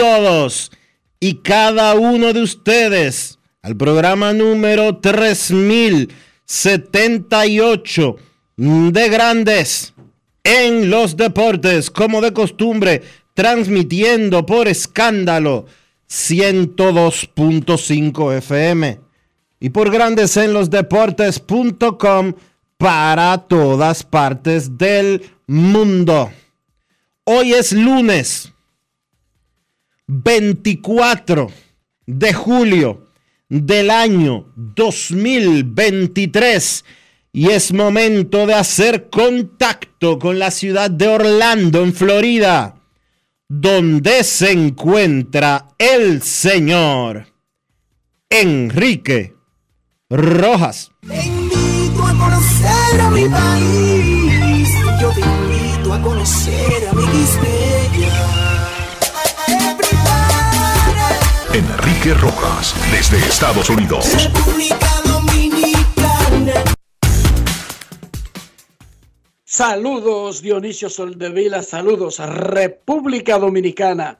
todos y cada uno de ustedes al programa número 3078 de Grandes en los Deportes, como de costumbre, transmitiendo por escándalo 102.5 FM y por Grandes en los Deportes.com para todas partes del mundo. Hoy es lunes 24 de julio del año 2023 y es momento de hacer contacto con la ciudad de Orlando, en Florida, donde se encuentra el señor Enrique Rojas. A conocer a mi país. Yo te invito a conocer a mi Enrique Rojas, desde Estados Unidos. República Dominicana. Saludos Dionisio Soldevila, saludos a República Dominicana.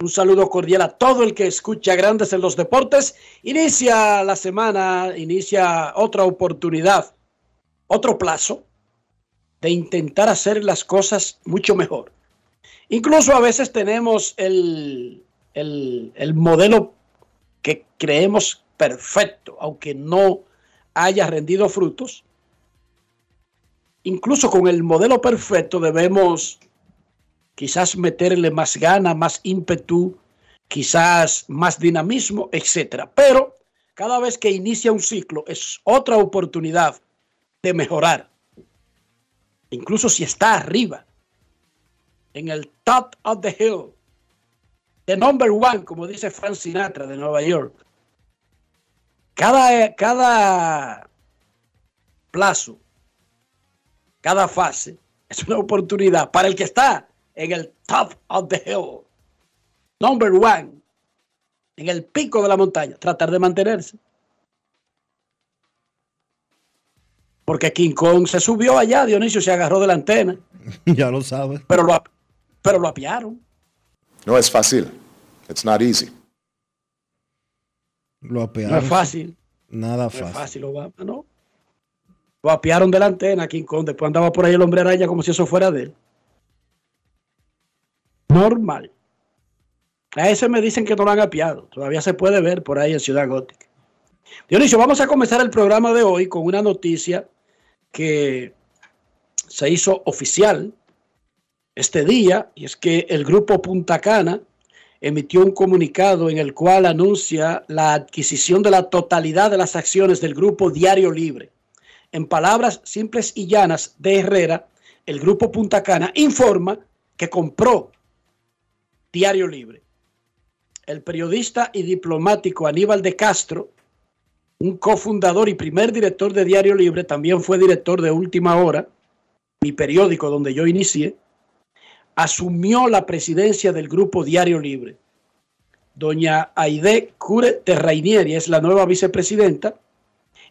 Un saludo cordial a todo el que escucha Grandes en los Deportes. Inicia la semana, inicia otra oportunidad, otro plazo de intentar hacer las cosas mucho mejor. Incluso a veces tenemos el, el, el modelo creemos perfecto, aunque no haya rendido frutos. Incluso con el modelo perfecto debemos quizás meterle más gana, más ímpetu, quizás más dinamismo, etcétera. Pero cada vez que inicia un ciclo es otra oportunidad de mejorar. Incluso si está arriba, en el top of the hill, the number one, como dice Frank Sinatra de Nueva York. Cada, cada plazo, cada fase es una oportunidad para el que está en el top of the hill, number one, en el pico de la montaña, tratar de mantenerse. Porque King Kong se subió allá, Dionisio se agarró de la antena, ya lo sabes. pero lo, pero lo apiaron. No es fácil. It's not easy. Lo apearon. No es fácil. Nada No es fácil. fácil, Obama, ¿no? Lo apiaron de la antena King Kong. Después andaba por ahí el hombre araña como si eso fuera de él. Normal. A ese me dicen que no lo han apiado. Todavía se puede ver por ahí en Ciudad Gótica. Dionisio, vamos a comenzar el programa de hoy con una noticia que se hizo oficial este día, y es que el grupo Punta Cana emitió un comunicado en el cual anuncia la adquisición de la totalidad de las acciones del grupo Diario Libre. En palabras simples y llanas de Herrera, el grupo Punta Cana informa que compró Diario Libre. El periodista y diplomático Aníbal de Castro, un cofundador y primer director de Diario Libre, también fue director de Última Hora, mi periódico donde yo inicié, asumió la presidencia del grupo Diario Libre. Doña Aide Cure Terrainieri es la nueva vicepresidenta.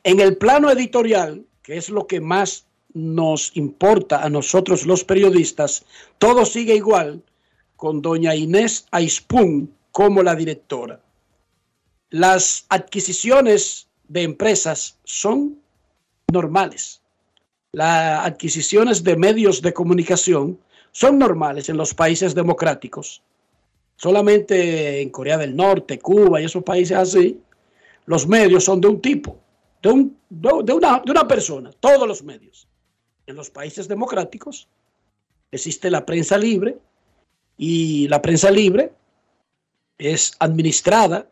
En el plano editorial, que es lo que más nos importa a nosotros los periodistas, todo sigue igual con doña Inés Aispun como la directora. Las adquisiciones de empresas son normales. Las adquisiciones de medios de comunicación son normales en los países democráticos. Solamente en Corea del Norte, Cuba y esos países así, los medios son de un tipo, de, un- de una, de una persona, todos los medios. En los países democráticos existe la prensa libre y la prensa libre es administrada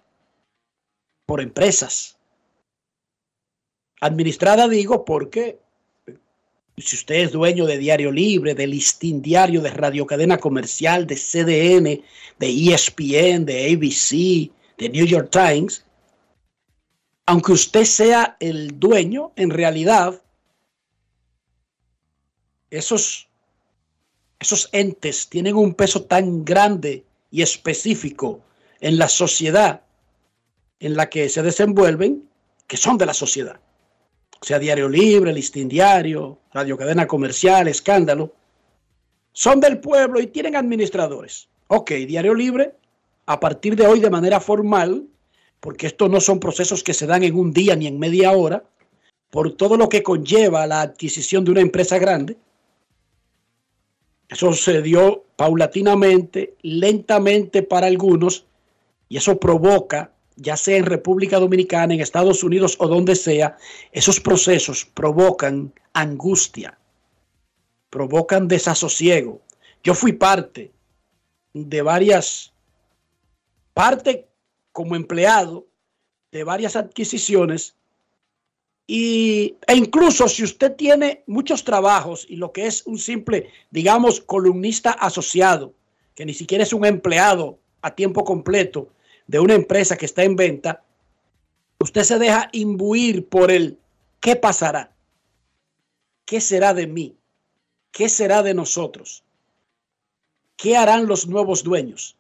por empresas. Administrada digo porque si usted es dueño de Diario Libre, de Listín Diario, de Radio Cadena Comercial, de CDN, de ESPN, de ABC, de New York Times, aunque usted sea el dueño, en realidad, esos, esos entes tienen un peso tan grande y específico en la sociedad en la que se desenvuelven que son de la sociedad. Sea, Diario Libre, Listín Diario, Radio Cadena Comercial, Escándalo, son del pueblo y tienen administradores. Ok, Diario Libre, a partir de hoy de manera formal, porque estos no son procesos que se dan en un día ni en media hora, por todo lo que conlleva la adquisición de una empresa grande. Eso se dio paulatinamente, lentamente para algunos, y eso provoca, ya sea en República Dominicana, en Estados Unidos o donde sea, esos procesos provocan angustia, provocan desasosiego. Yo fui parte de varias, parte como empleado de varias adquisiciones y, e incluso si usted tiene muchos trabajos y lo que es un simple, digamos, columnista asociado, que ni siquiera es un empleado a tiempo completo de una empresa que está en venta, usted se deja imbuir por el ¿qué pasará? ¿Qué será de mí? ¿Qué será de nosotros? ¿Qué harán los nuevos dueños?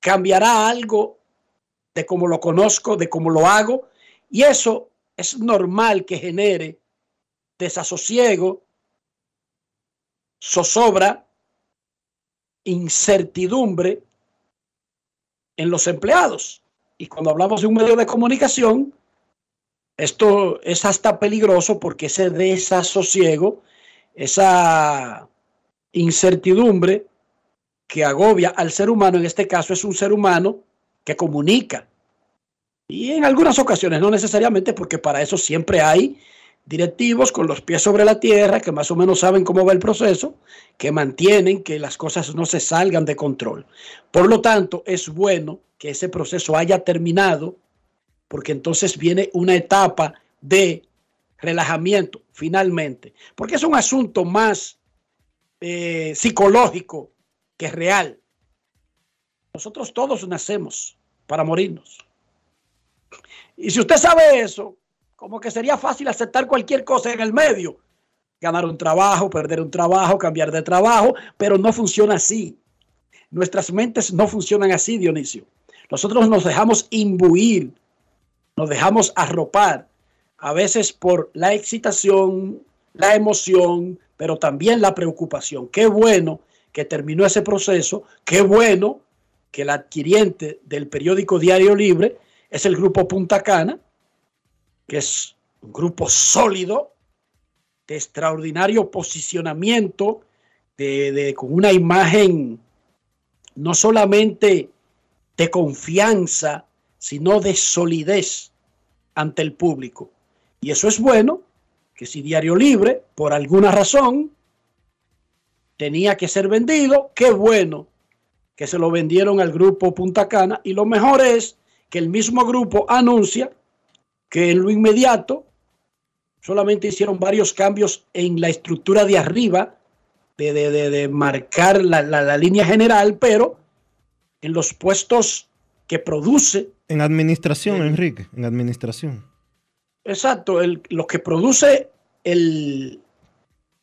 ¿Cambiará algo de cómo lo conozco, de cómo lo hago? Y eso es normal que genere desasosiego, zozobra, incertidumbre en los empleados. Y cuando hablamos de un medio de comunicación, esto es hasta peligroso porque ese desasosiego, esa incertidumbre que agobia al ser humano, en este caso es un ser humano que comunica. Y en algunas ocasiones, no necesariamente, porque para eso siempre hay directivos con los pies sobre la tierra que más o menos saben cómo va el proceso, que mantienen que las cosas no se salgan de control. Por lo tanto, es bueno que ese proceso haya terminado, porque entonces viene una etapa de relajamiento, finalmente, porque es un asunto más eh, psicológico que real. Nosotros todos nacemos para morirnos. Y si usted sabe eso, como que sería fácil aceptar cualquier cosa en el medio. Ganar un trabajo, perder un trabajo, cambiar de trabajo, pero no funciona así. Nuestras mentes no funcionan así, Dionisio. Nosotros nos dejamos imbuir, nos dejamos arropar, a veces por la excitación, la emoción, pero también la preocupación. Qué bueno que terminó ese proceso, qué bueno que el adquiriente del periódico Diario Libre es el grupo Punta Cana, que es un grupo sólido, de extraordinario posicionamiento, de, de, con una imagen no solamente de confianza, sino de solidez ante el público. Y eso es bueno, que si Diario Libre, por alguna razón, tenía que ser vendido, qué bueno que se lo vendieron al grupo Punta Cana. Y lo mejor es que el mismo grupo anuncia que en lo inmediato solamente hicieron varios cambios en la estructura de arriba, de, de, de, de marcar la, la, la, línea general, pero en los puestos que produce. En administración, el, Enrique, en administración. Exacto, el, lo que produce el,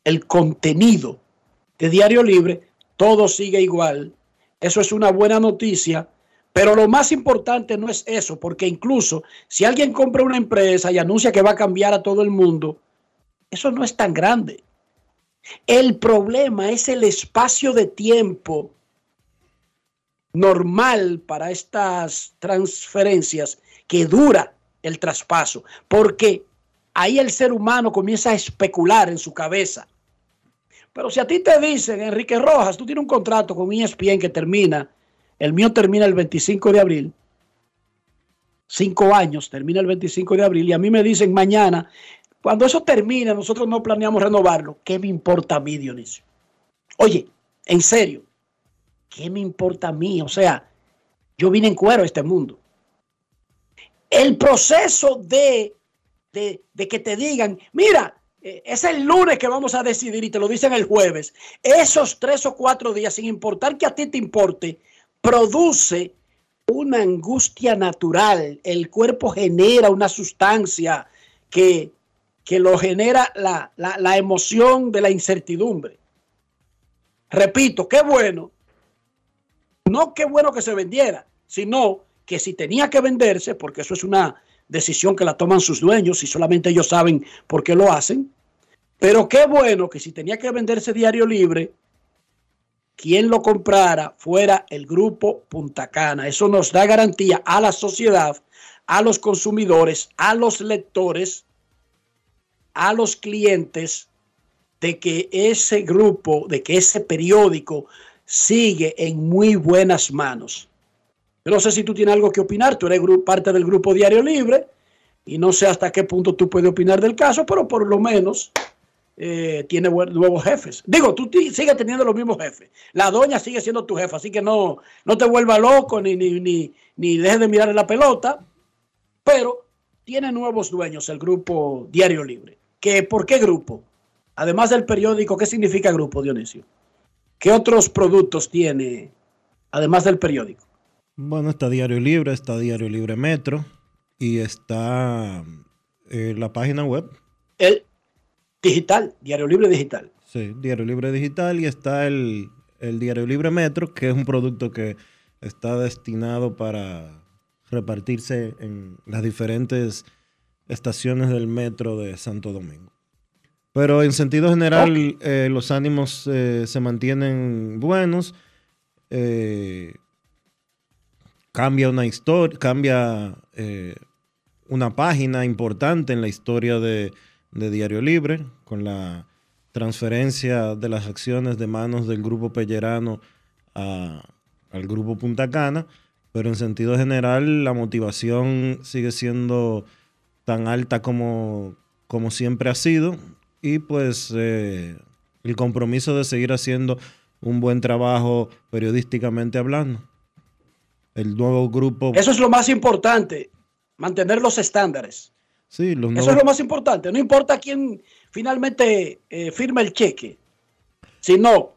el contenido de Diario Libre, todo sigue igual. Eso es una buena noticia pero lo más importante no es eso, porque incluso si alguien compra una empresa y anuncia que va a cambiar a todo el mundo, eso no es tan grande. El problema es el espacio de tiempo normal para estas transferencias que dura el traspaso, porque ahí el ser humano comienza a especular en su cabeza. Pero si a ti te dicen, Enrique Rojas, tú tienes un contrato con ESPN que termina el mío termina el 25 de abril. Cinco años, termina el 25 de abril. Y a mí me dicen mañana, cuando eso termine, nosotros no planeamos renovarlo. ¿Qué me importa a mí, Dionisio? Oye, en serio, ¿qué me importa a mí? O sea, yo vine en cuero a este mundo. El proceso de, de, de que te digan, mira, eh, es el lunes que vamos a decidir y te lo dicen el jueves. Esos tres o cuatro días, sin importar que a ti te importe, produce una angustia natural. El cuerpo genera una sustancia que, que lo genera la, la, la emoción de la incertidumbre. Repito, qué bueno. No qué bueno que se vendiera, sino que si tenía que venderse, porque eso es una decisión que la toman sus dueños y solamente ellos saben por qué lo hacen. Pero qué bueno que si tenía que venderse diario libre, quien lo comprara fuera el grupo Punta Cana. Eso nos da garantía a la sociedad, a los consumidores, a los lectores, a los clientes de que ese grupo, de que ese periódico sigue en muy buenas manos. Yo no sé si tú tienes algo que opinar, tú eres parte del grupo Diario Libre y no sé hasta qué punto tú puedes opinar del caso, pero por lo menos eh, tiene nuevos jefes. Digo, tú sigues teniendo los mismos jefes. La doña sigue siendo tu jefa, así que no, no te vuelva loco ni, ni, ni, ni dejes de mirar en la pelota, pero tiene nuevos dueños el grupo Diario Libre. ¿Qué, ¿Por qué grupo? Además del periódico, ¿qué significa grupo, Dionisio? ¿Qué otros productos tiene además del periódico? Bueno, está Diario Libre, está Diario Libre Metro y está eh, la página web. El digital, Diario Libre Digital. Sí, Diario Libre Digital y está el, el Diario Libre Metro, que es un producto que está destinado para repartirse en las diferentes estaciones del metro de Santo Domingo. Pero en sentido general, eh, los ánimos eh, se mantienen buenos. Eh, cambia una historia, cambia una página importante en la historia de, de, Diario Libre, con la transferencia de las acciones de manos del grupo Pellerano a, al grupo Punta Cana, pero en sentido general la motivación sigue siendo tan alta como, como siempre ha sido y pues eh, el compromiso de seguir haciendo un buen trabajo periodísticamente hablando el nuevo grupo. Eso es lo más importante, mantener los estándares. Sí, los Eso es lo más importante. No importa quién finalmente eh, firma el cheque, sino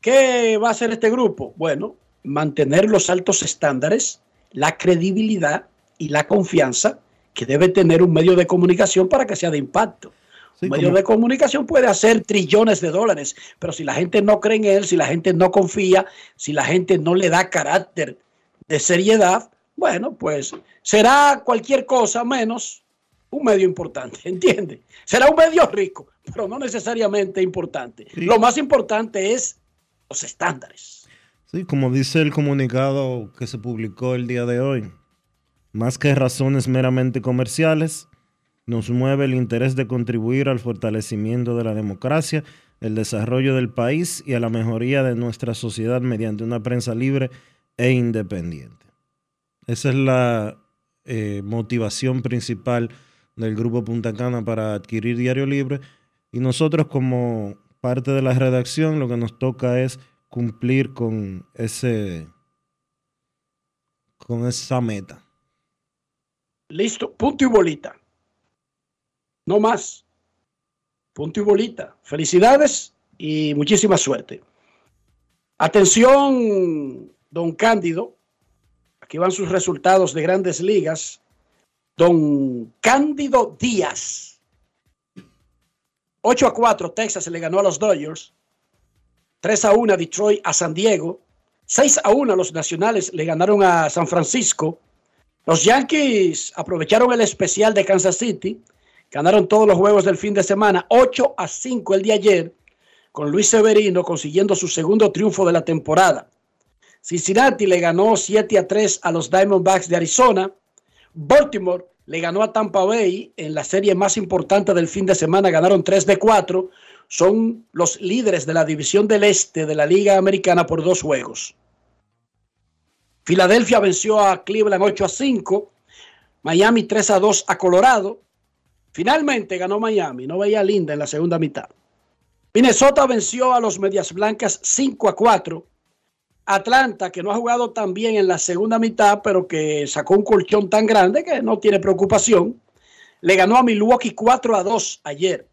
¿qué va a hacer este grupo? Bueno, mantener los altos estándares, la credibilidad y la confianza que debe tener un medio de comunicación para que sea de impacto. Sí, medio como... de comunicación puede hacer trillones de dólares, pero si la gente no cree en él, si la gente no confía, si la gente no le da carácter de seriedad, bueno, pues será cualquier cosa menos un medio importante, ¿entiende? Será un medio rico, pero no necesariamente importante. Sí. Lo más importante es los estándares. Sí, como dice el comunicado que se publicó el día de hoy, más que razones meramente comerciales, nos mueve el interés de contribuir al fortalecimiento de la democracia, el desarrollo del país y a la mejoría de nuestra sociedad mediante una prensa libre e independiente. Esa es la eh, motivación principal del Grupo Punta Cana para adquirir Diario Libre y nosotros como parte de la redacción lo que nos toca es cumplir con ese con esa meta. Listo, punto y bolita. No más. Punto y bolita. Felicidades y muchísima suerte. Atención, don Cándido. Aquí van sus resultados de grandes ligas. Don Cándido Díaz. 8 a 4, Texas le ganó a los Dodgers. 3 a 1, Detroit a San Diego. 6 a 1, los Nacionales le ganaron a San Francisco. Los Yankees aprovecharon el especial de Kansas City Ganaron todos los juegos del fin de semana, 8 a 5 el día ayer, con Luis Severino consiguiendo su segundo triunfo de la temporada. Cincinnati le ganó 7 a 3 a los Diamondbacks de Arizona. Baltimore le ganó a Tampa Bay en la serie más importante del fin de semana, ganaron 3 de 4. Son los líderes de la división del este de la Liga Americana por dos juegos. Filadelfia venció a Cleveland 8 a 5. Miami 3 a 2 a Colorado. Finalmente ganó Miami, no veía linda en la segunda mitad. Minnesota venció a los Medias Blancas 5 a 4. Atlanta, que no ha jugado tan bien en la segunda mitad, pero que sacó un colchón tan grande que no tiene preocupación, le ganó a Milwaukee 4 a 2 ayer.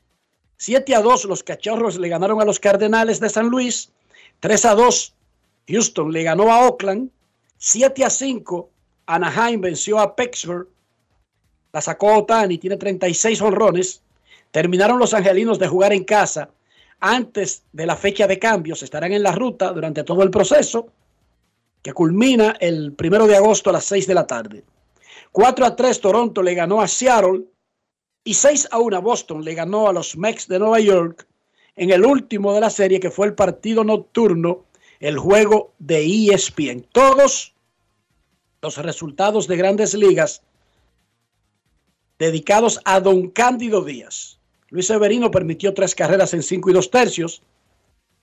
7 a 2 los Cachorros le ganaron a los Cardenales de San Luis. 3 a 2 Houston le ganó a Oakland. 7 a 5 Anaheim venció a Pittsburgh. La sacó Otani, tiene 36 honrones. Terminaron los angelinos de jugar en casa antes de la fecha de cambios. Estarán en la ruta durante todo el proceso, que culmina el primero de agosto a las 6 de la tarde. 4 a 3 Toronto le ganó a Seattle y 6 a 1 Boston le ganó a los Mets de Nueva York en el último de la serie que fue el partido nocturno, el juego de ESPN. Todos los resultados de grandes ligas dedicados a don Cándido Díaz. Luis Severino permitió tres carreras en cinco y dos tercios.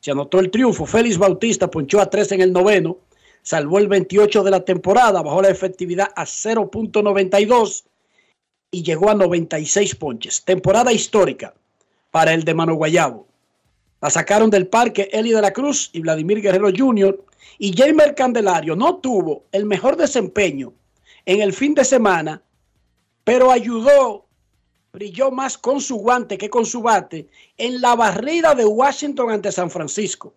Se anotó el triunfo. Félix Bautista ponchó a tres en el noveno. Salvó el 28 de la temporada. Bajó la efectividad a 0.92 y llegó a 96 ponches. Temporada histórica para el de Mano Guayabo. La sacaron del parque Eli de la Cruz y Vladimir Guerrero Jr. Y Jamer Candelario no tuvo el mejor desempeño en el fin de semana, pero ayudó brilló más con su guante que con su bate en la barrida de Washington ante San Francisco.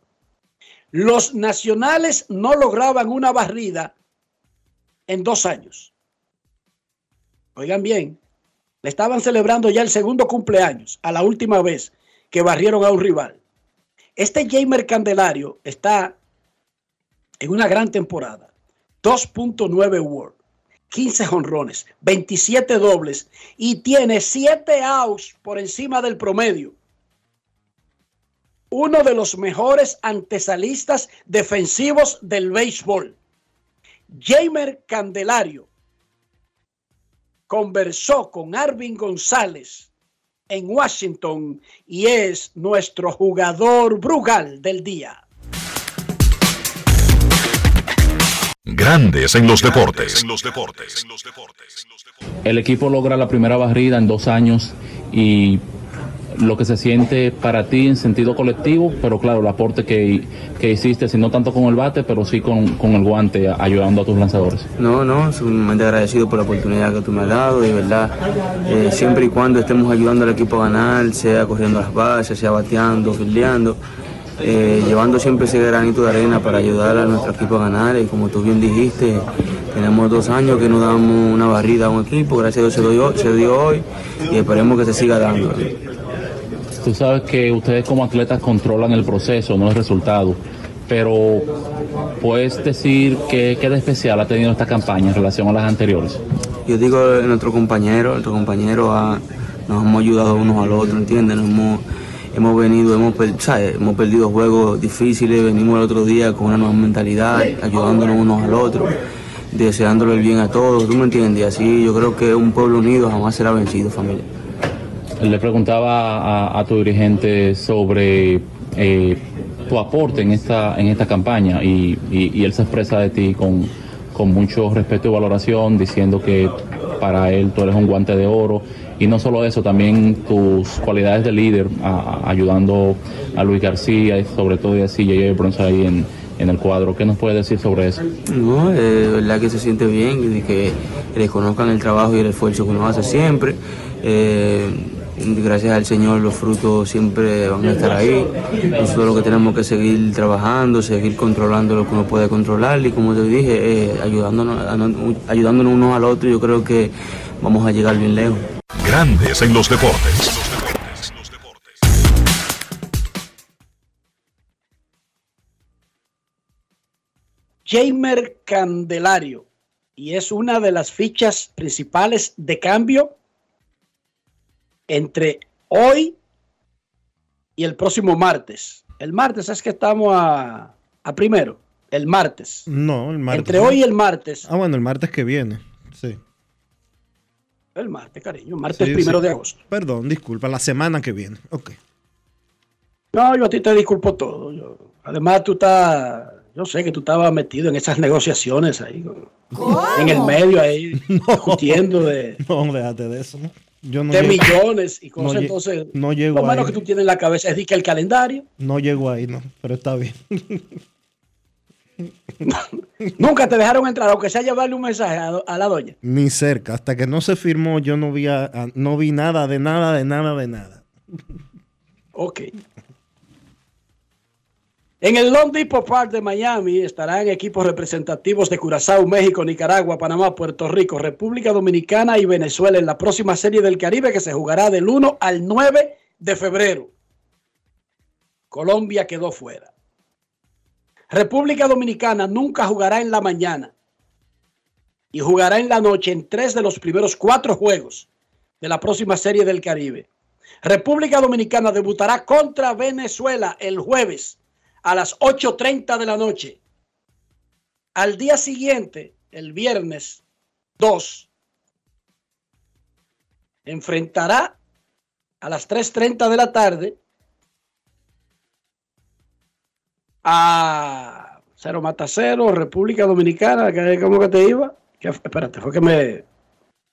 Los nacionales no lograban una barrida en dos años. Oigan bien, le estaban celebrando ya el segundo cumpleaños a la última vez que barrieron a un rival. Este Jamer Candelario está en una gran temporada. 2.9 World. 15 jonrones, 27 dobles y tiene 7 outs por encima del promedio. Uno de los mejores antesalistas defensivos del béisbol. Jamer Candelario conversó con Arvin González en Washington y es nuestro jugador Brugal del día. Grandes en los deportes. El equipo logra la primera barrida en dos años y lo que se siente para ti en sentido colectivo, pero claro, el aporte que, que hiciste, si no tanto con el bate, pero sí con, con, el guante, ayudando a tus lanzadores. No, no, sumamente agradecido por la oportunidad que tú me has dado, de verdad, eh, siempre y cuando estemos ayudando al equipo a ganar, sea corriendo las bases, sea bateando, fildeando, eh, llevando siempre ese granito de arena para ayudar a nuestro equipo a ganar. Y como tú bien dijiste, tenemos dos años que no damos una barrida a un equipo, gracias a Dios se dio, se dio hoy y esperemos que se siga dando. Tú sabes que ustedes como atletas controlan el proceso, no el resultado, pero puedes decir qué de especial ha tenido esta campaña en relación a las anteriores. Yo digo nuestro compañero, nuestro compañero ha, nos hemos ayudado unos al otro, ¿entiendes? Nos hemos, hemos venido, hemos, hemos perdido juegos difíciles, venimos el otro día con una nueva mentalidad, ayudándonos unos al otro, deseándole el bien a todos, ¿tú me entiendes? Así yo creo que un pueblo unido jamás será vencido, familia. Le preguntaba a, tu dirigente sobre eh, tu aporte en esta, en esta campaña y, y, y él se expresa de ti con, con mucho respeto y valoración, diciendo que para él tú eres un guante de oro y no solo eso, también tus cualidades de líder, ayudando a Luis García y sobre todo y así, J.J. Bronce ahí en, en, el cuadro. ¿Qué nos puedes decir sobre eso? No, eh, verdad que se siente bien y que reconozcan el trabajo y el esfuerzo que uno hace siempre. Eh, gracias al Señor los frutos siempre van a estar ahí. Nosotros lo que tenemos que seguir trabajando, seguir controlando lo que uno puede controlar y como te dije, eh, ayudándonos, ayudándonos unos al otro, yo creo que vamos a llegar bien lejos. Grandes en los deportes. Jamer Candelario, y es una de las fichas principales de cambio entre hoy y el próximo martes. El martes es que estamos a, a primero. El martes. No, el martes. Entre hoy y el martes. Ah, bueno, el martes que viene. Sí. El martes, cariño. Martes sí, primero sí. de agosto. Perdón, disculpa. La semana que viene. Ok. No, yo a ti te disculpo todo. Yo, además, tú estás. Yo sé que tú estabas metido en esas negociaciones ahí. ¿Cómo? En el medio ahí. No, discutiendo de. No, déjate de eso, ¿no? Yo no de llego, millones y cosas. No, entonces, no llego lo menos que tú tienes en la cabeza es que el calendario. No llego ahí, no, pero está bien. Nunca te dejaron entrar, aunque sea llevarle un mensaje a, a la doña. Ni cerca. Hasta que no se firmó, yo no vi, a- a- no vi nada de nada, de nada, de nada. Ok. En el Long Depot Park de Miami estarán equipos representativos de Curazao, México, Nicaragua, Panamá, Puerto Rico, República Dominicana y Venezuela en la próxima Serie del Caribe que se jugará del 1 al 9 de febrero. Colombia quedó fuera. República Dominicana nunca jugará en la mañana y jugará en la noche en tres de los primeros cuatro juegos de la próxima Serie del Caribe. República Dominicana debutará contra Venezuela el jueves a las 8.30 de la noche. Al día siguiente, el viernes 2, enfrentará a las 3.30 de la tarde a Cero Mata Cero, República Dominicana, que- ¿cómo que te iba? Que- espérate, fue que me,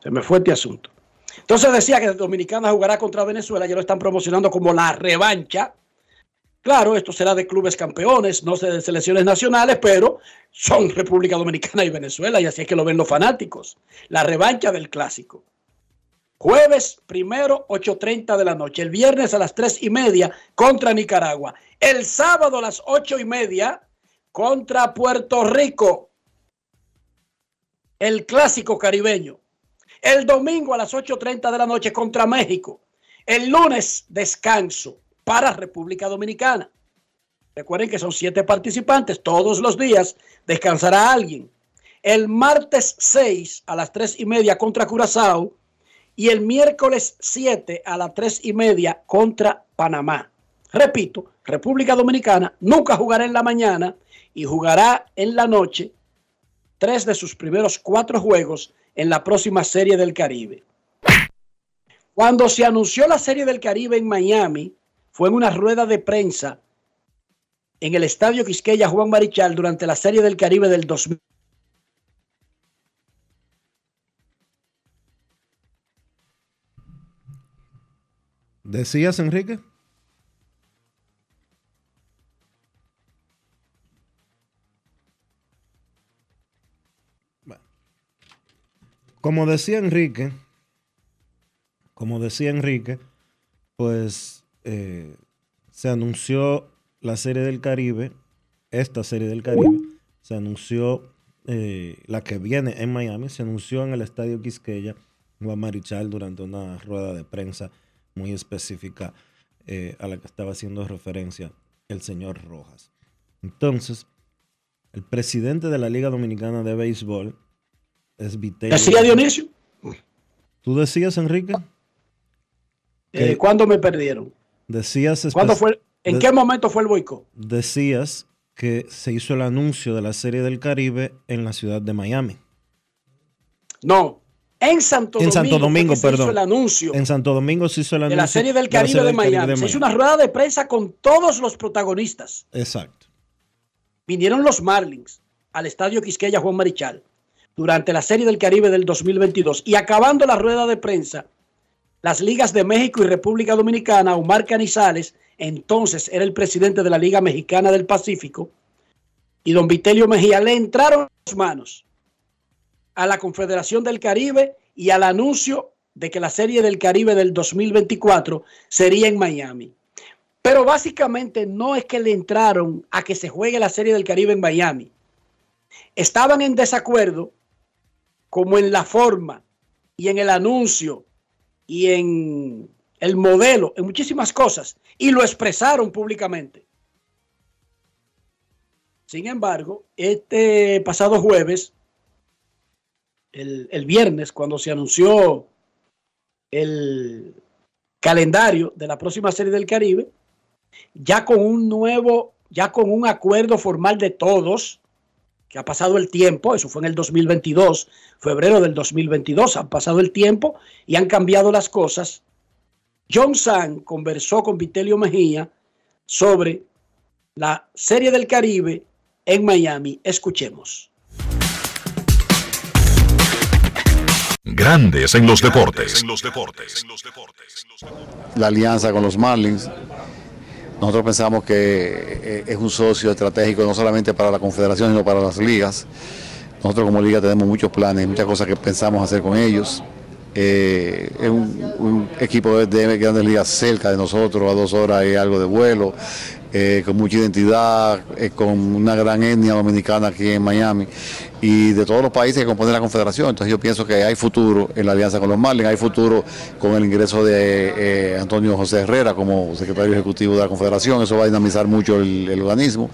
se me fue este asunto. Entonces decía que Dominicana jugará contra Venezuela, ya lo están promocionando como la revancha. Claro, esto será de clubes campeones, no de selecciones nacionales, pero son República Dominicana y Venezuela, y así es que lo ven los fanáticos. La revancha del clásico. Jueves primero, 8.30 de la noche. El viernes a las 3 y media contra Nicaragua. El sábado a las 8 y media contra Puerto Rico. El clásico caribeño. El domingo a las 8.30 de la noche contra México. El lunes descanso para República Dominicana. Recuerden que son siete participantes. Todos los días descansará alguien. El martes 6 a las 3 y media contra Curazao. Y el miércoles 7 a las 3 y media contra Panamá. Repito, República Dominicana nunca jugará en la mañana y jugará en la noche tres de sus primeros cuatro juegos en la próxima Serie del Caribe. Cuando se anunció la Serie del Caribe en Miami, fue en una rueda de prensa en el Estadio Quisqueya Juan Marichal durante la Serie del Caribe del 2000. ¿Decías, Enrique? Bueno. Como decía Enrique, como decía Enrique, pues eh, se anunció la serie del Caribe, esta serie del Caribe, se anunció eh, la que viene en Miami, se anunció en el Estadio Quisqueya, Juan Marichal, durante una rueda de prensa muy específica eh, a la que estaba haciendo referencia el señor Rojas. Entonces, el presidente de la Liga Dominicana de Béisbol es Vitelio. ¿Decía Dionisio? ¿Tú decías, Enrique? Eh, Que- ¿Cuándo me perdieron? Decías, ¿Cuándo espe- fue, ¿En de- qué momento fue el boicot? decías que se hizo el anuncio de la Serie del Caribe en la ciudad de Miami. No, en Santo En Domingo. Santo Domingo, se hizo el anuncio En Santo Domingo se hizo el de anuncio la Serie del Caribe Serie de del Caribe Miami. de Se hizo una rueda de prensa con todos los protagonistas. Exacto. Vinieron los Marlins al estadio Quisqueya Juan Marichal durante la Serie del Caribe del 2022 y acabando la rueda de prensa, las ligas de México y República Dominicana, Omar Canizales, entonces era el presidente de la Liga Mexicana del Pacífico, y don Vitelio Mejía le entraron las manos a la Confederación del Caribe y al anuncio de que la Serie del Caribe del 2024 sería en Miami. Pero básicamente no es que le entraron a que se juegue la Serie del Caribe en Miami. Estaban en desacuerdo como en la forma y en el anuncio y en el modelo, en muchísimas cosas, y lo expresaron públicamente. Sin embargo, este pasado jueves, el, el viernes, cuando se anunció el calendario de la próxima serie del Caribe, ya con un nuevo, ya con un acuerdo formal de todos, que ha pasado el tiempo, eso fue en el 2022, febrero del 2022, han pasado el tiempo y han cambiado las cosas. John San conversó con Vitelio Mejía sobre la serie del Caribe en Miami. Escuchemos. Grandes en los deportes. La alianza con los Marlins Nosotros pensamos que eh, es un socio estratégico no solamente para la Confederación, sino para las ligas. Nosotros como liga tenemos muchos planes, muchas cosas que pensamos hacer con ellos. Eh, es un, equipo de, de grandes ligas cerca de nosotros, a dos horas y algo de vuelo, eh, con mucha identidad, eh, con una gran etnia dominicana aquí en Miami y de todos los países que componen la Confederación. Entonces yo pienso que hay futuro en la alianza con los Marlins, hay futuro con el ingreso de eh, Antonio José Herrera como secretario ejecutivo de la Confederación. Eso va a dinamizar mucho el, el organismo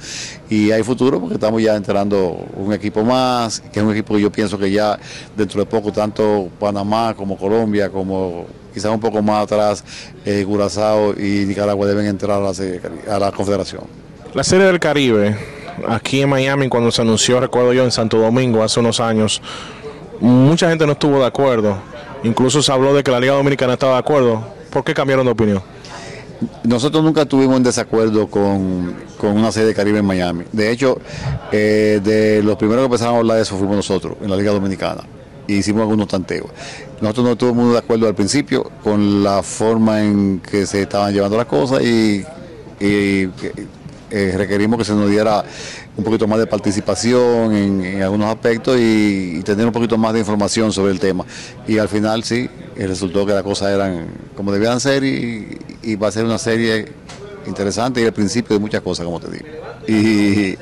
y hay futuro porque estamos ya enterando un equipo más, que es un equipo que yo pienso que ya dentro de poco tanto Panamá como Colombia como quizás un poco más atrás eh, Curazao y Nicaragua deben entrar a la, serie- a la Confederación. La Serie del Caribe, aquí en Miami, cuando se anunció, recuerdo yo, en Santo Domingo hace unos años, mucha gente no estuvo de acuerdo. Incluso se habló de que la Liga Dominicana estaba de acuerdo. ¿Por qué cambiaron de opinión? Nosotros nunca tuvimos en desacuerdo con, con una serie de Caribe en Miami. De hecho, eh, de los primeros que empezaron a hablar de eso fuimos nosotros, en la Liga Dominicana. Y hicimos algunos tanteos. Nosotros no estuvimos de acuerdo al principio con la forma en que se estaban llevando las cosas y, eh, requerimos que se nos diera un poquito más de participación en, algunos aspectos y, tener un poquito más de información sobre el tema. Y al final sí, resultó que las cosas eran como debían ser y va a ser una serie interesante y el principio de muchas cosas, como te digo. Y,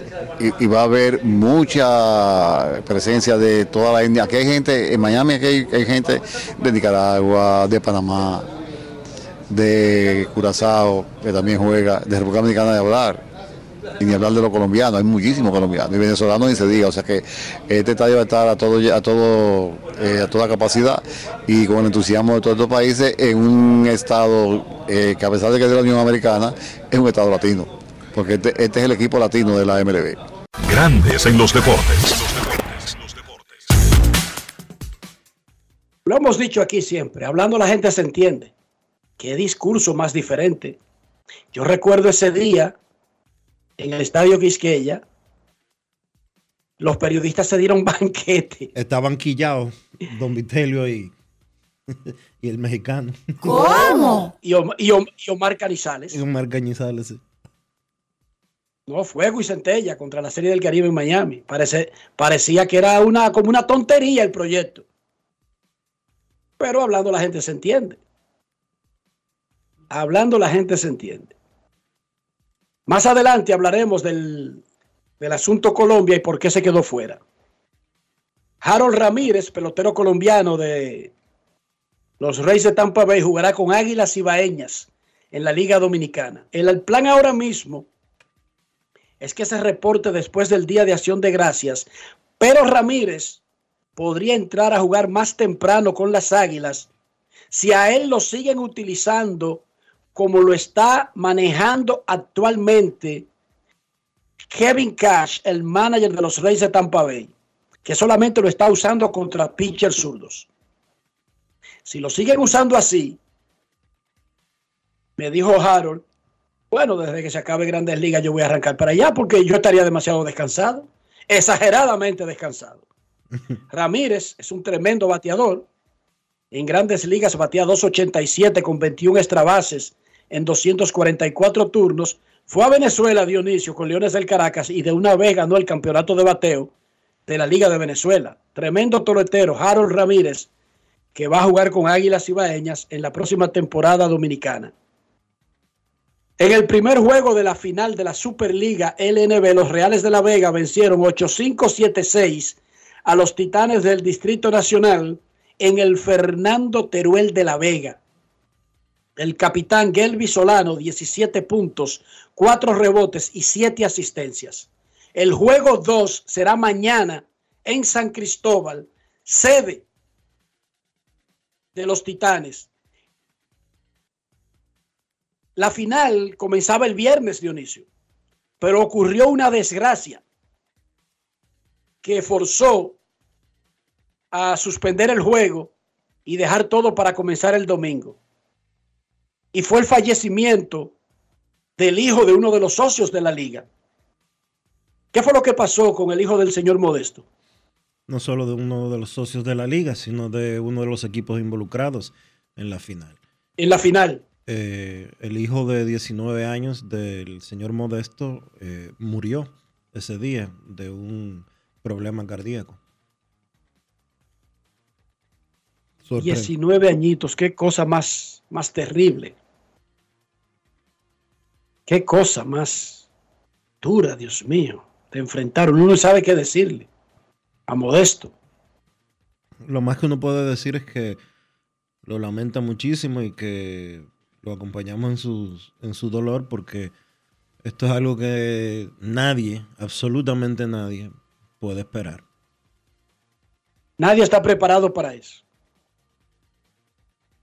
va a haber mucha presencia de toda la India. Aquí hay gente, en Miami aquí hay, hay gente de Nicaragua, de Panamá, de Curazao, que también juega, de República Dominicana de hablar. Y ni hablar de los colombianos, hay muchísimos colombianos, y venezolanos ni se diga, o sea que este estadio va a estar a todo, a todo, eh, a toda capacidad y con el entusiasmo de todos estos países en un estado eh, que a pesar de que es de la Unión Americana, es un estado latino, porque este, este es el equipo latino de la MLB. Grandes en los deportes. Lo hemos dicho aquí siempre, hablando la gente se entiende. Qué discurso más diferente. Yo recuerdo ese día en el estadio Quisqueya, los periodistas se dieron banquete. Estaban quillados Don Vitelio y, y el mexicano. Om- y Om- y Omar Canizales. Y Omar Cañizales. sí. No, fuego y centella contra la Serie del Caribe en Miami. Parece, parecía que era una, como una tontería el proyecto. Pero hablando la gente se entiende. Hablando la gente se entiende. Más adelante hablaremos del, del asunto Colombia y por qué se quedó fuera. Harold Ramírez, pelotero colombiano de los Reyes de Tampa Bay, jugará con Águilas Ibaeñas en la Liga Dominicana. El, el plan ahora mismo es que se reporte después del Día de Acción de Gracias, pero Ramírez podría entrar a jugar más temprano con las Águilas si a él lo siguen utilizando como lo está manejando actualmente Kevin Cash, el manager de los Reyes de Tampa Bay, que solamente lo está usando contra pitchers zurdos. Si lo siguen usando así, me dijo Harold, bueno, desde que se acabe Grandes Ligas yo voy a arrancar para allá porque yo estaría demasiado descansado, exageradamente descansado. Ramírez es un tremendo bateador. En Grandes Ligas batea 287 con 21 extra bases en 244 turnos. Fue a Venezuela Dionisio con Leones del Caracas y de una vez ganó el campeonato de bateo de la Liga de Venezuela. Tremendo toletero, Harold Ramírez, que va a jugar con Águilas Ibaeñas en la próxima temporada dominicana. En el primer juego de la final de la Superliga LNB, los Reales de la Vega vencieron 8-5-7-6 a los Titanes del Distrito Nacional en el Fernando Teruel de la Vega. El capitán Gelby Solano, 17 puntos, 4 rebotes y 7 asistencias. El juego 2 será mañana en San Cristóbal, sede de los Titanes. La final comenzaba el viernes, Dionisio, pero ocurrió una desgracia que forzó a suspender el juego y dejar todo para comenzar el domingo. Y fue el fallecimiento del hijo de uno de los socios de la liga. ¿Qué fue lo que pasó con el hijo del señor Modesto? No solo de uno de los socios de la liga, sino de uno de los equipos involucrados en la final. En la final. Eh, el hijo de 19 años del señor Modesto eh, murió ese día de un problema cardíaco. Sorpre- 19 añitos, qué cosa más, más terrible. Qué cosa más dura, Dios mío, de enfrentar. Uno no sabe qué decirle a Modesto. Lo más que uno puede decir es que lo lamenta muchísimo y que lo acompañamos en, sus, en su dolor porque esto es algo que nadie, absolutamente nadie, puede esperar. Nadie está preparado para eso.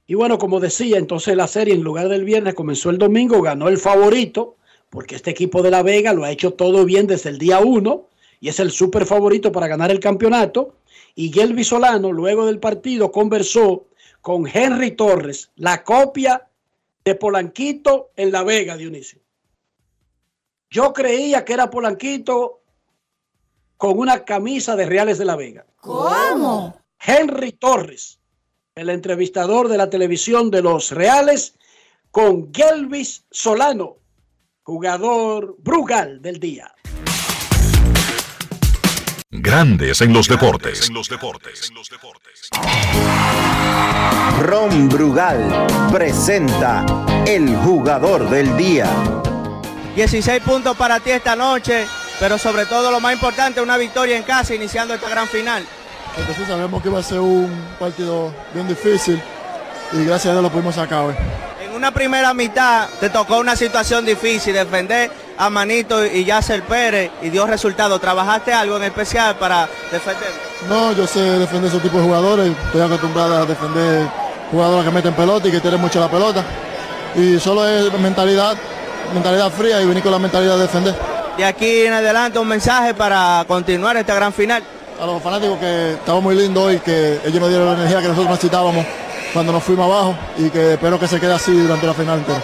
Y bueno, como decía, entonces la serie en lugar del viernes comenzó el domingo, ganó el favorito, porque este equipo de La Vega lo ha hecho todo bien desde el día uno y es el súper favorito para ganar el campeonato. Y Gelby Solano, luego del partido, conversó con Henry Torres, la copia de Polanquito en La Vega, Dionisio. Yo creía que era Polanquito con una camisa de Reales de La Vega. ¿Cómo? Henry Torres, el entrevistador de la televisión de los Reales, con Gelvis Solano, jugador Brugal del día. Grandes en los deportes. Ron Brugal presenta el jugador del día. 16 puntos para ti esta noche, pero sobre todo lo más importante, una victoria en casa iniciando esta gran final. Entonces sabemos que iba a ser un partido bien difícil y gracias a Dios lo pudimos sacar hoy. En una primera mitad te tocó una situación difícil, defender a Manito y Yasser Pérez y dio resultado. ¿Trabajaste algo en especial para defender? No, yo sé defender ese tipo de jugadores, estoy acostumbrado a defender jugadores que meten pelota y que tienen mucho la pelota. Y solo es mentalidad, mentalidad fría y venir con la mentalidad de defender. De aquí en adelante un mensaje para continuar esta gran final. A los fanáticos que estaba muy lindo hoy, que ellos nos dieron la energía que nosotros necesitábamos cuando nos fuimos abajo y que espero que se quede así durante la final entera.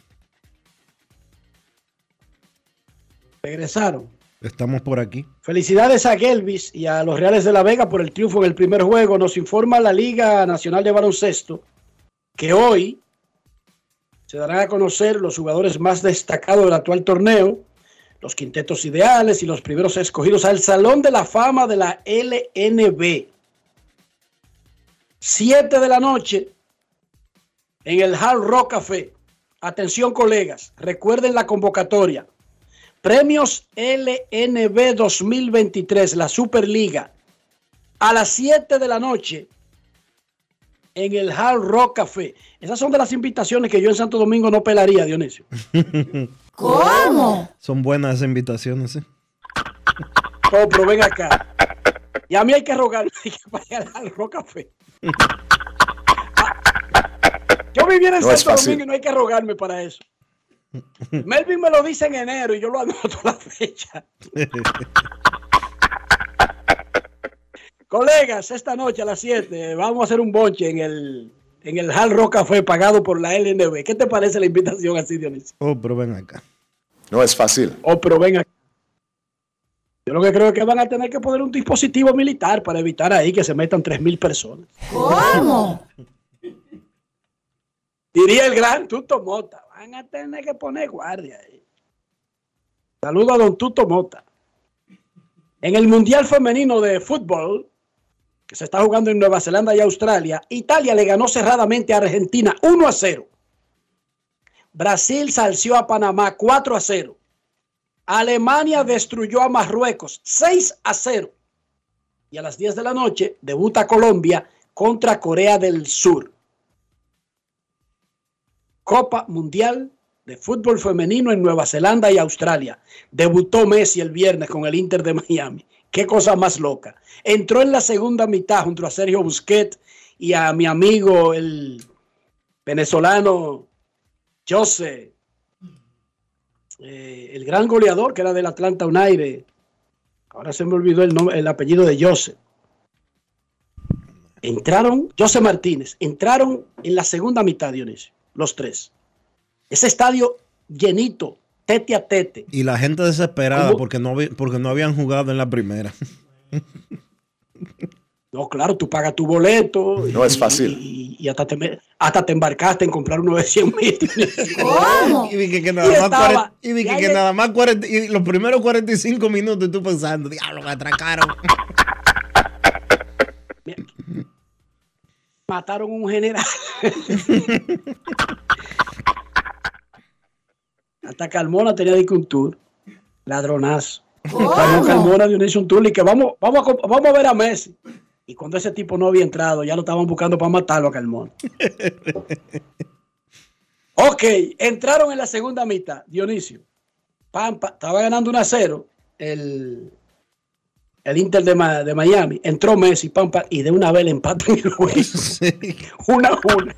Regresaron. estamos por aquí. Felicidades a Gelvis y a los Reales de La Vega por el triunfo en el primer juego. Nos informa la Liga Nacional de Baloncesto que hoy se darán a conocer los jugadores más destacados del actual torneo, los quintetos ideales y los primeros escogidos al Salón de la Fama de la LNB. Siete de la noche en el Hard Rock Café. Atención colegas, recuerden la convocatoria. Premios LNB 2023, la Superliga, a las 7 de la noche en el Hard Rock Café. Esas son de las invitaciones que yo en Santo Domingo no pelaría, Dionisio. ¿Cómo? Son buenas esas invitaciones, ¿eh? Oh, pero ven acá. Y a mí hay que rogar hay que vaya al Rock Café. Yo viví en No Santo. Domingo y no hay que rogarme para eso. Melvin me lo dice en enero y yo lo anoto la fecha. Colegas, esta noche a las 7 vamos a hacer un bonche en el, en el Hard Rock Café pagado por la LNB. ¿Qué te parece la invitación así, Dionisio? Oh, pero ven acá. No es fácil. Oh, pero ven acá. Yo lo que creo es que van a tener que poner un dispositivo militar para evitar ahí que se metan 3.000 personas. ¿Cómo? Diría el gran Tuto Mota. Van a tener que poner guardia ahí. Saludo a don Tuto Mota. En el Mundial Femenino de Fútbol, que se está jugando en Nueva Zelanda y Australia, Italia le ganó cerradamente a Argentina 1 a 0. Brasil salció a Panamá 4 a 0. Alemania destruyó a Marruecos 6 a 0. Y a las 10 de la noche debuta Colombia contra Corea del Sur. Copa Mundial de Fútbol Femenino en Nueva Zelanda y Australia. Debutó Messi el viernes con el Inter de Miami. Qué cosa más loca. Entró en la segunda mitad junto a Sergio Busquets y a mi amigo el venezolano Jose, eh, el gran goleador que era del Atlanta United. Ahora se me olvidó el, nombre, el apellido de Jose. Entraron, José Martínez, entraron en la segunda mitad, Dionisio, los tres. Ese estadio llenito, tete a tete. Y la gente desesperada porque no, porque no habían jugado en la primera. No, claro, tú pagas tu boleto. No es fácil. Y, y hasta, te, hasta te embarcaste en comprar uno de 100 mil. Y vi que, nada Y más, estaba- 40 y vi que, nada más 40 y los primeros 45 minutos y tú pensando, diablo, me atracaron. Mataron un general. hasta Carmona tenía de un tour. Ladronazo. Llamó Carmona Dionisio un tour y que vamos, vamos, a, vamos a ver a Messi. Y cuando ese tipo no había entrado, ya lo estaban buscando para matarlo a Carmona. ok, entraron en la segunda mitad. Dionisio. Pampa, estaba ganando 1 a 0 el, el Inter de, Ma- de Miami. Entró Messi, Pampa, y de una vez le empatan el juego. Una a una.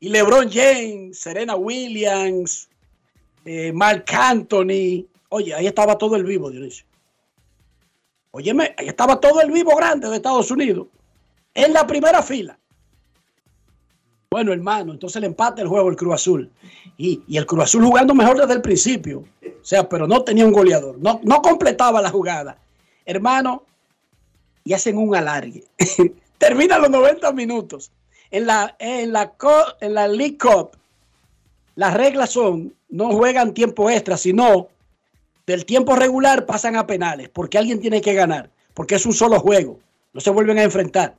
y LeBron James, Serena Williams, eh, Mark Anthony. Oye, ahí estaba todo el vivo, Dionisio. Óyeme, ahí estaba todo el vivo grande de Estados Unidos. En la primera fila. Bueno, hermano, entonces le empata el juego el Cruz Azul. Y, y el Cruz Azul jugando mejor desde el principio. O sea, pero no tenía un goleador. No, no completaba la jugada. Hermano, y hacen un alargue. Terminan los 90 minutos. En la, en la, en la League Cup, las reglas son, no juegan tiempo extra, sino del tiempo regular pasan a penales, porque alguien tiene que ganar, porque es un solo juego, no se vuelven a enfrentar.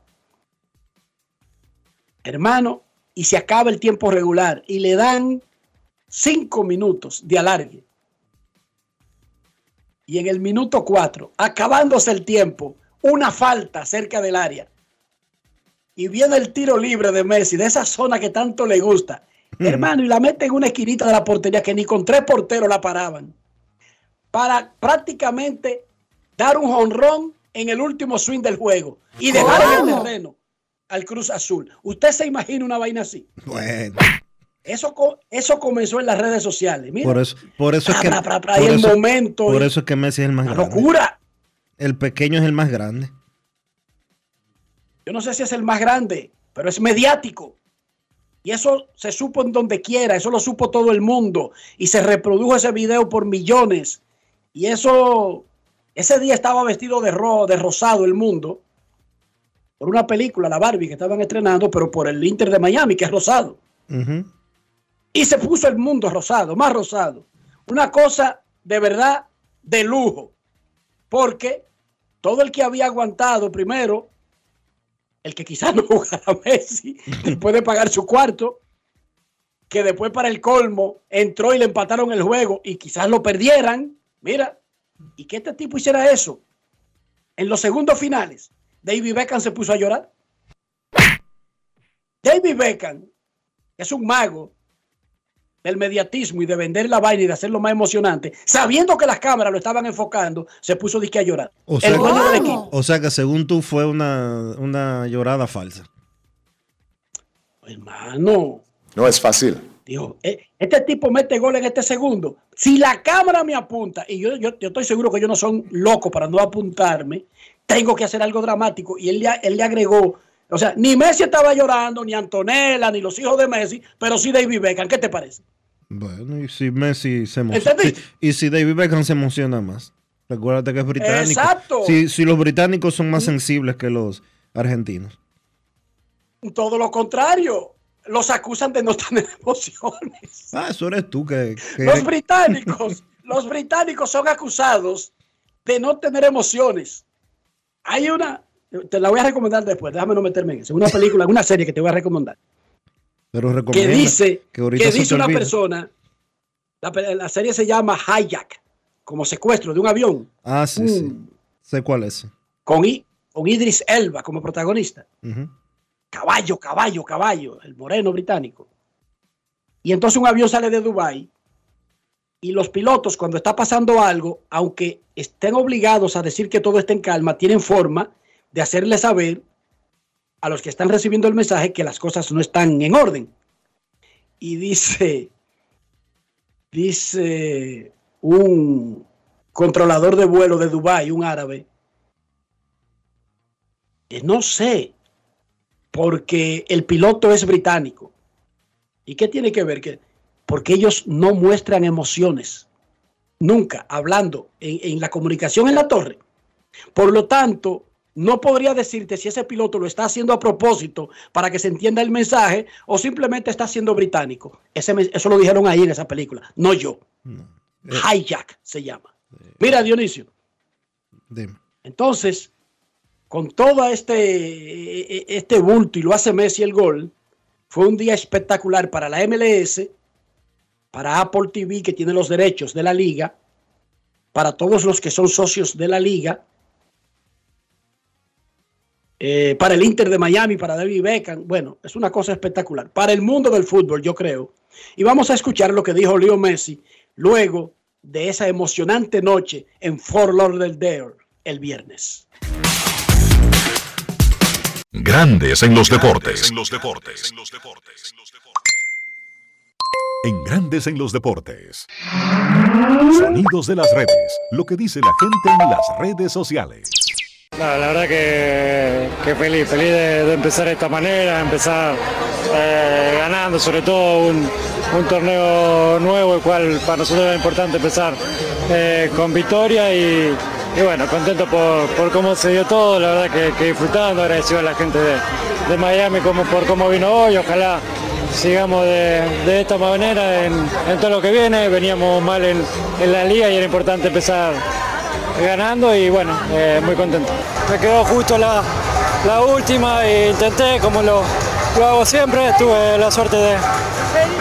Hermano, y se acaba el tiempo regular y le dan cinco minutos de alargue. Y en el minuto cuatro, acabándose el tiempo, una falta cerca del área. Y viene el tiro libre de Messi, de esa zona que tanto le gusta. Hermano, y la mete en una esquinita de la portería que ni con tres porteros la paraban. Para prácticamente dar un jonrón en el último swing del juego y dejar en el terreno al Cruz Azul. ¿Usted se imagina una vaina así? Bueno, Eso, eso comenzó en las redes sociales. Mira, por eso, por eso es que. Pra, pra, pra, por eso- momento, Por y- eso es que Messi es el más una grande. locura. El pequeño es el más grande. Yo no sé si es el más grande, pero es mediático. Y eso se supo en donde quiera, eso lo supo todo el mundo. Y se reprodujo ese video por millones. Y eso, ese día estaba vestido de, ro, de rosado el mundo. Por una película, la Barbie, que estaban estrenando, pero por el Inter de Miami, que es rosado. Ujú. Y se puso el mundo rosado, más rosado. Una cosa de verdad de lujo. Porque todo el que había aguantado primero, el que quizás no jugara Messi, después de pagar su cuarto, que después para el colmo entró y le empataron el juego y quizás lo perdieran. Mira, y que este tipo hiciera eso. En los segundos finales, David Beckham se puso a llorar. David Beckham es un mago del mediatismo y de vender la vaina y de hacerlo más emocionante, sabiendo que las cámaras lo estaban enfocando, se puso disque a llorar. O sea, el dueño del que, equipo. o sea que según tú fue una, una llorada falsa. Hermano, No es fácil. dijo, "Eh, este tipo mete gol en este segundo. Si la cámara me apunta, y yo, yo, yo estoy seguro que ellos no son locos para no apuntarme, tengo que hacer algo dramático. Y él, le- él le agregó, o sea, ni Messi estaba llorando, ni Antonella, ni los hijos de Messi, pero sí David Beckham. ¿Qué te parece? Bueno, y si Messi se emociona. ¿Entendiste? Y si David Beckham se emociona más. Recuérdate que es británico. Exacto. Si, si los británicos son más sensibles que los argentinos. Todo lo contrario. Los acusan de no tener emociones. Ah, eso eres tú que. que Los británicos, los británicos son acusados de no tener emociones. Hay una, te la voy a recomendar después, déjame no meterme en eso. Una película, una serie que te voy a recomendar. pero Que dice, que dice una olvida. persona, la, la serie se llama Hijack, como secuestro de un avión, Ah, sí, sí. Mm. Sé cuál es. con, I- con Idris Elba como protagonista. Caballo, caballo, caballo, el moreno británico. Y entonces un avión sale de Dubái y los pilotos cuando está pasando algo, aunque estén obligados a decir que todo está en calma, tienen forma de hacerle saber a los que están recibiendo el mensaje que las cosas no están en orden. Y dice, dice un controlador de vuelo de Dubái, un árabe, que no sé, porque el piloto es británico. ¿Y qué tiene que ver? Que, porque ellos no muestran emociones, nunca, hablando en, en la comunicación en la torre. Por lo tanto, no podría decirte si ese piloto lo está haciendo a propósito para que se entienda el mensaje o simplemente está siendo británico. Ese, eso lo dijeron ahí en esa película, no yo. Hijack se llama. Mira, Dionisio. Dime. Entonces, con todo este, este bulto y lo hace Messi el gol, fue un día espectacular para la MLS, para Apple TV que tiene los derechos de la liga, para todos los que son socios de la liga, eh, para el Inter de Miami, para David Beckham. Bueno, es una cosa espectacular. Para el mundo del fútbol, yo creo. Y vamos a escuchar lo que dijo Leo Messi luego de esa emocionante noche en Fort Lauderdale el viernes. Grandes en los deportes. En los deportes. En Grandes en los deportes. Sonidos de las redes. Lo que dice la gente en las redes sociales. La verdad que, feliz, feliz de, empezar de esta manera, empezar eh, ganando, sobre todo un, un torneo nuevo, el cual para nosotros era importante empezar eh, con victoria y, bueno, contento por, por cómo se dio todo, la verdad que, que disfrutando, agradecido a la gente de, de Miami como, por cómo vino hoy, ojalá sigamos de, de esta manera en, en todo lo que viene, veníamos mal en, en la liga y era importante empezar ganando y bueno, eh, muy contento. Me quedó justo la, la última e intenté como lo, hago siempre, tuve la suerte de,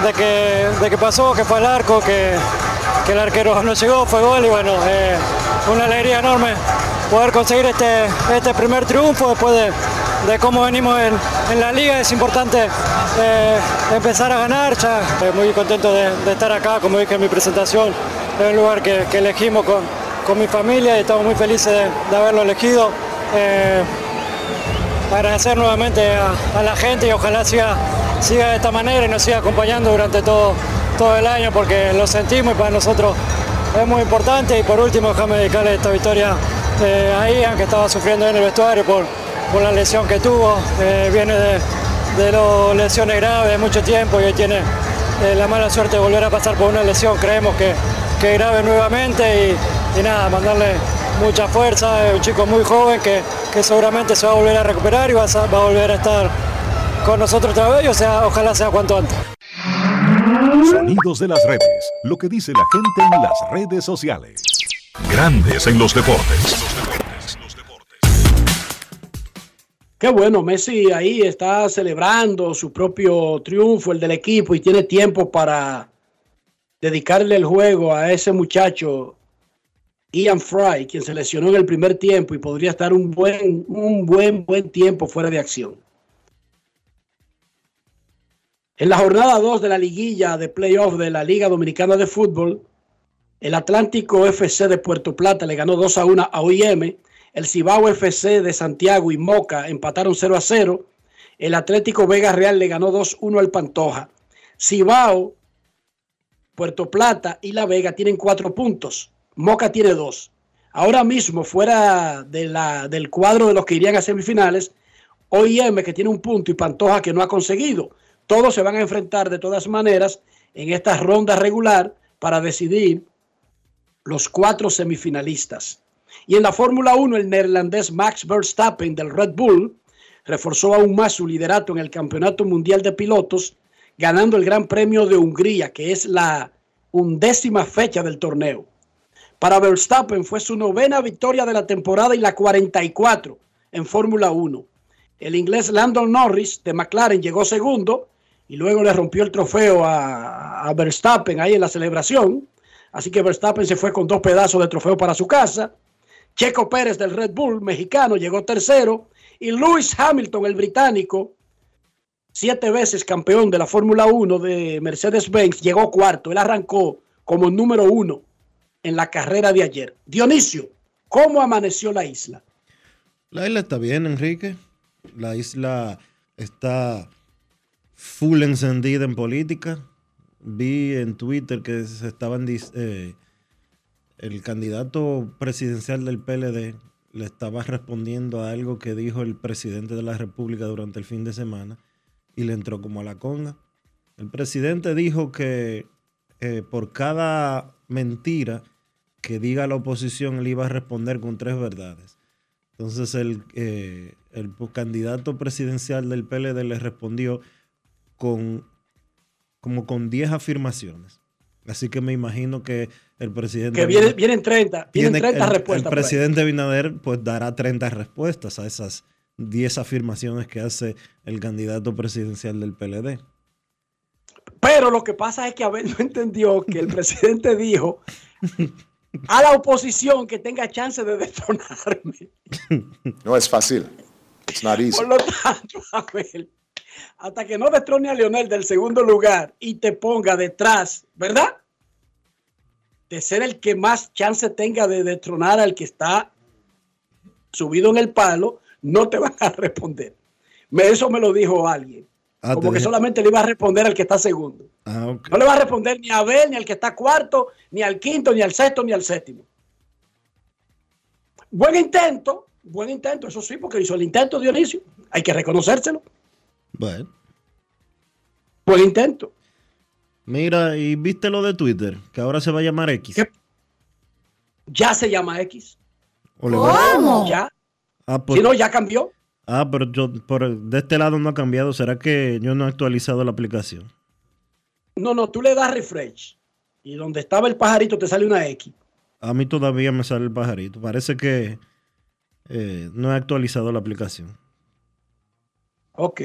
de que, de que pasó, que fue al arco, que, que el arquero no llegó, fue gol y bueno, eh, una alegría enorme poder conseguir este, este primer triunfo después de, de cómo venimos en, en la liga. Es importante eh, empezar a ganar, ya eh, muy contento de, estar acá, como dije en mi presentación, en un lugar que elegimos con, con mi familia y estamos muy felices de, haberlo elegido. Eh, agradecer nuevamente a, la gente y ojalá siga, siga de esta manera y nos siga acompañando durante todo, todo el año porque lo sentimos y para nosotros es muy importante. Y por último déjame dedicarle esta victoria eh, a Ian que estaba sufriendo en el vestuario por, por la lesión que tuvo, Eh, viene de, de las lesiones graves de mucho tiempo y tiene eh, la mala suerte de volver a pasar por una lesión, creemos que, que grave nuevamente y, y nada, mandarle mucha fuerza, es un chico muy joven que, que seguramente se va a volver a recuperar y va a, sa- va a volver a estar con nosotros otra vez, o sea, ojalá sea cuanto antes. Sonidos de las redes. Lo que dice la gente en las redes sociales. Grandes en los deportes. Qué bueno, Messi ahí está celebrando su propio triunfo, el del equipo, y tiene tiempo para dedicarle el juego a ese muchacho, Ian Fry, quien se lesionó en el primer tiempo y podría estar un buen, un buen, buen tiempo fuera de acción. En la jornada 2 de la liguilla de playoff de la Liga Dominicana de Fútbol, el Atlántico FC de Puerto Plata le ganó 2 a 1 a OIM. El Cibao FC de Santiago y Moca empataron 0 a 0. El Atlético Vega Real le ganó 2 a 1 al Pantoja. Cibao, Puerto Plata y La Vega tienen cuatro puntos. Moca tiene dos. Ahora mismo, fuera de la, del cuadro de los que irían a semifinales, OIM que tiene un punto y Pantoja que no ha conseguido. Todos se van a enfrentar de todas maneras en esta ronda regular para decidir los cuatro semifinalistas. Y en la Fórmula 1, el neerlandés Max Verstappen del Red Bull reforzó aún más su liderato en el Campeonato Mundial de Pilotos, ganando el Gran Premio de Hungría, que es la undécima fecha del torneo. Para Verstappen fue su novena victoria de la temporada y la 44 en Fórmula 1. El inglés Landon Norris de McLaren llegó segundo y luego le rompió el trofeo a, Verstappen ahí en la celebración. Así que Verstappen se fue con dos pedazos de trofeo para su casa. Checo Pérez del Red Bull mexicano llegó tercero y Lewis Hamilton, el británico, siete veces campeón de la Fórmula 1 de Mercedes-Benz, llegó cuarto. Él arrancó como número uno en la carrera de ayer. Dionisio, ¿cómo amaneció la isla? La isla está bien, Enrique. la isla está full encendida en política. Vi en Twitter que se estaban eh, el candidato presidencial del PLD le estaba respondiendo a algo que dijo el presidente de la República durante el fin de semana y le entró como a la conga. El presidente dijo que eh, por cada mentira que diga la oposición, él iba a responder con tres verdades. Entonces el, eh, el candidato presidencial del PLD le respondió con como con 10 afirmaciones. Así que me imagino que el presidente... Que viene- vienen 30, vienen Tiene- 30 el- respuestas El ahí. presidente Binader pues dará 30 respuestas a esas 10 afirmaciones que hace el candidato presidencial del PLD. Pero lo que pasa es que Abel no entendió que el presidente dijo a la oposición que tenga chance de destronarme. No es fácil. It's not easy. Por lo tanto, Abel, hasta que no destrone a Leonel del segundo lugar y te ponga detrás, ¿verdad? De ser el que más chance tenga de destronar al que está subido en el palo, no te van a responder. Me- Eso me lo dijo alguien. Ah, Como que solamente le iba a responder al que está segundo. Ah. No le va a responder ni a Abel, ni al que está cuarto, ni al quinto, ni al sexto, ni al séptimo. Buen intento, buen intento, eso sí, porque hizo el intento Dionisio. Hay que reconocérselo. Bueno. Buen intento. Mira, y viste lo de Twitter, que ahora se va a llamar X. Ya se llama X. O le va- Ya. Ah, pues- Si no, ya cambió. Ah, pero yo por de este lado no ha cambiado. ¿Será que yo no he actualizado la aplicación? No, no, tú le das refresh. Y donde estaba el pajarito te sale una X. A mí todavía me sale el pajarito. Parece que eh, no he actualizado la aplicación. Ok.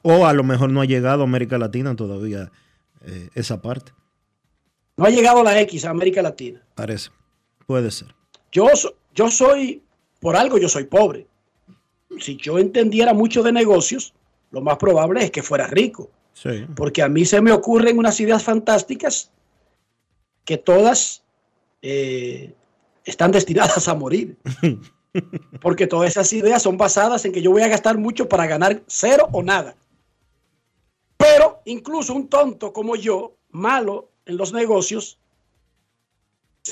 O a lo mejor no ha llegado a América Latina todavía eh, esa parte. No ha llegado la X a América Latina. Parece. Puede ser. Yo, yo soy, por algo yo soy pobre. Si yo entendiera mucho de negocios, lo más probable es que fuera rico. Sí. Porque a mí se me ocurren unas ideas fantásticas que todas eh, están destinadas a morir. Porque todas esas ideas son basadas en que yo voy a gastar mucho para ganar cero o nada. Pero incluso un tonto como yo, malo en los negocios,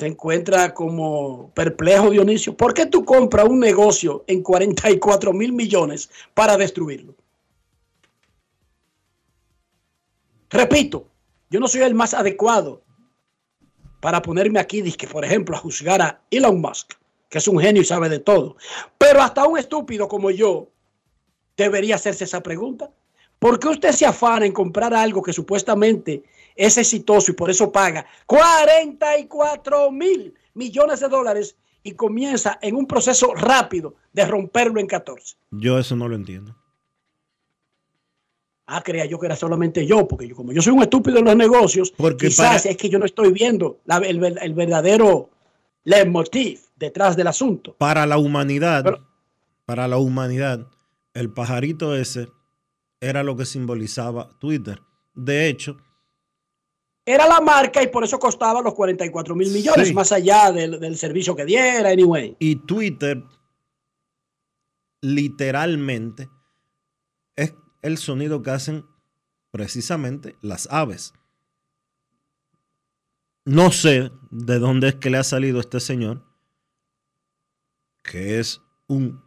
se encuentra como perplejo Dionisio. ¿Por qué tú compras un negocio en 44 mil millones para destruirlo? Repito, yo no soy el más adecuado para ponerme aquí, dizque, por ejemplo, a juzgar a Elon Musk, que es un genio y sabe de todo. Pero hasta un estúpido como yo debería hacerse esa pregunta. ¿Por qué usted se afana en comprar algo que supuestamente es exitoso y por eso paga 44 mil millones de dólares y comienza en un proceso rápido de romperlo en 14? Yo eso no lo entiendo. Ah, creía yo que era solamente yo, porque yo, como yo soy un estúpido en los negocios, quizás para- es que yo no estoy viendo la- el, el verdadero leitmotiv detrás del asunto. Para la humanidad, para la humanidad, el pajarito ese era lo que simbolizaba Twitter. De hecho, Era la marca y por eso costaba los 44 mil millones, Sí. más allá del, del servicio que diera, anyway. Y Twitter, literalmente, es el sonido que hacen precisamente las aves. No sé de dónde es que le ha salido este señor, que es un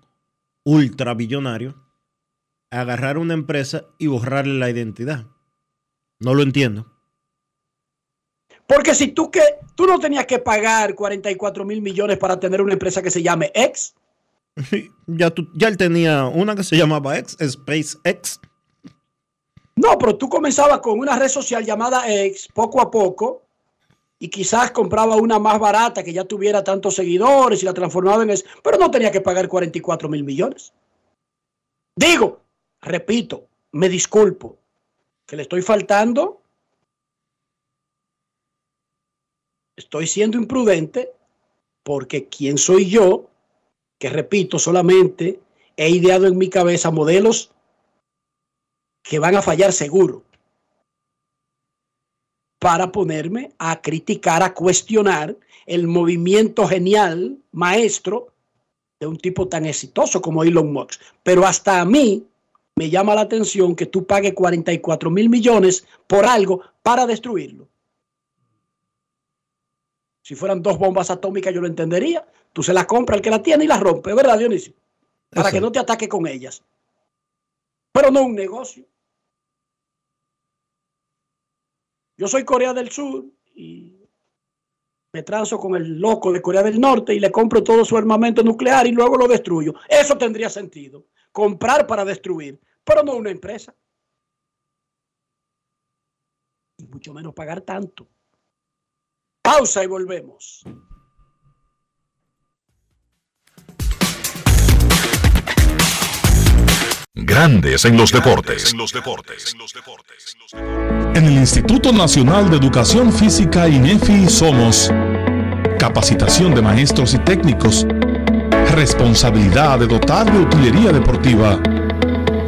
ultrabillonario, agarrar una empresa y borrarle la identidad. No lo entiendo. Porque si tú que tú no tenías que pagar 44 mil millones para tener una empresa que se llame X, Ya, tú- ya él tenía una que se llamaba X, SpaceX. no, pero tú comenzabas con una red social llamada X poco a poco y quizás compraba una más barata que ya tuviera tantos seguidores y la transformaba en eso, pero no tenía que pagar 44 mil millones. Digo, repito, me disculpo que le estoy faltando, estoy siendo imprudente porque quién soy yo, que repito, solamente he ideado en mi cabeza modelos que van a fallar seguro para ponerme a criticar, a cuestionar el movimiento genial, maestro de un tipo tan exitoso como Elon Musk. Pero hasta a mí me llama la atención que tú pagues 44 mil millones por algo para destruirlo. Si fueran dos bombas atómicas yo lo entendería. Tú se las compras al que la tiene y las rompe, ¿verdad, Dionisio? Para que no te ataque con ellas. Pero no un negocio. Yo soy Corea del Sur y me transo con el loco de Corea del Norte y le compro todo su armamento nuclear y luego lo destruyo. Eso tendría sentido. Comprar para destruir, pero no una empresa. Y mucho menos pagar tanto. Pausa y volvemos. Grandes en los deportes. En el Instituto Nacional de Educación Física INEFI somos capacitación de maestros y técnicos, responsabilidad de dotar de utilería deportiva,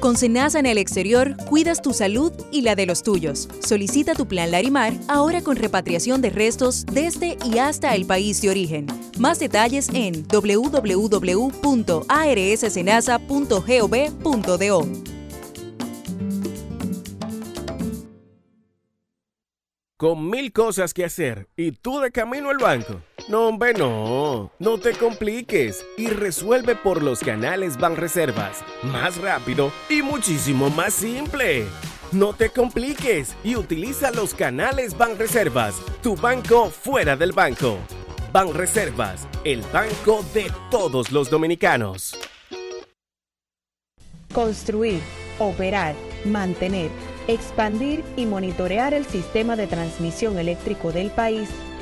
Con Senasa en el exterior, cuidas tu salud y la de los tuyos. Solicita tu plan Larimar ahora con repatriación de restos desde y hasta el país de origen. Más detalles en www.arssenasa.gov.do. Con mil cosas que hacer y tú de camino al banco. No, hombre, no. No te compliques y resuelve por los canales Banreservas. Más rápido y muchísimo más simple. No te compliques y utiliza los canales Banreservas, tu banco fuera del banco. Banreservas, el banco de todos los dominicanos. Construir, operar, mantener, expandir y monitorear el sistema de transmisión eléctrico del país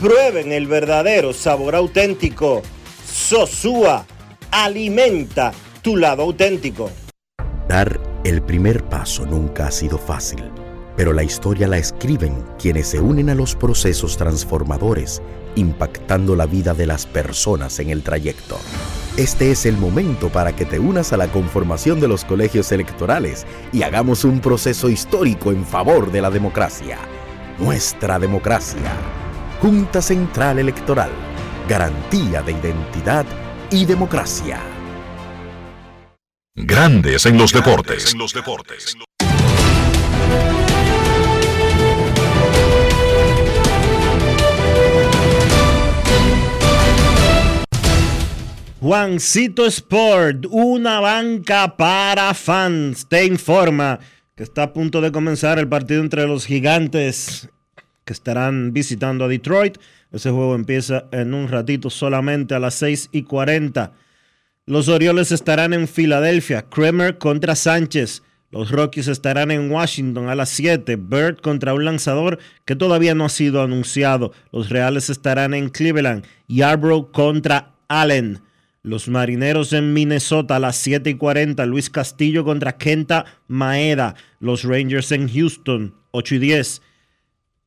prueben el verdadero sabor auténtico. Sosúa, alimenta tu lado auténtico. Dar el primer paso nunca ha sido fácil, pero la historia la escriben quienes se unen a los procesos transformadores, impactando la vida de las personas en el trayecto. Este es el momento para que te unas a la conformación de los colegios electorales y hagamos un proceso histórico en favor de la democracia. Nuestra democracia. Junta Central Electoral. Garantía de identidad y democracia. Grandes en los deportes. Juancito Sport, una banca para fans, te informa que está a punto de comenzar el partido entre los gigantes que estarán visitando a Detroit. Ese juego empieza en un ratito solamente a las 6 y 40. Los Orioles estarán en Filadelfia, Kremer contra Sánchez. Los Rockies estarán en Washington a las 7. Bird contra un lanzador que todavía no ha sido anunciado. Los Reales estarán en Cleveland. Yarbrough contra Allen. Los Marineros en Minnesota a las 7 y 40. Luis Castillo contra Kenta Maeda. Los Rangers en Houston, 8 y 10.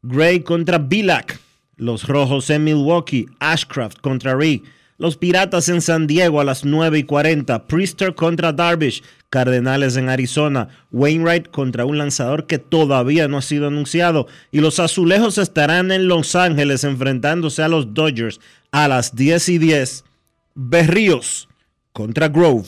Gray contra Bilac. Los Rojos en Milwaukee. Ashcraft contra Ree. Los Piratas en San Diego a las 9 y 40. Priester contra Darvish. Cardenales en Arizona. Wainwright contra un lanzador que todavía no ha sido anunciado. Y los Azulejos estarán en Los Ángeles enfrentándose a los Dodgers a las 10 y 10. Berríos contra Grove.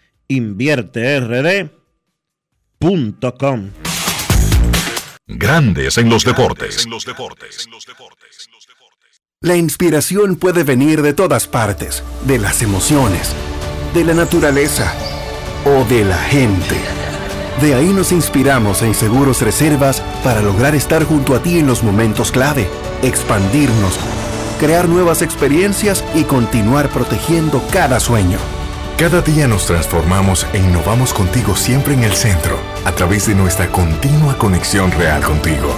InvierteRD.com Grandes en los deportes. La inspiración puede venir de todas partes, de las emociones, de la naturaleza o de la gente. De ahí nos inspiramos en Seguros Reservas para lograr estar junto a ti en los momentos clave, expandirnos, crear nuevas experiencias y continuar protegiendo cada sueño. Cada día nos transformamos e innovamos contigo siempre en el centro, a través de nuestra continua conexión real contigo.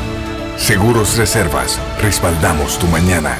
Seguros Reservas, respaldamos tu mañana.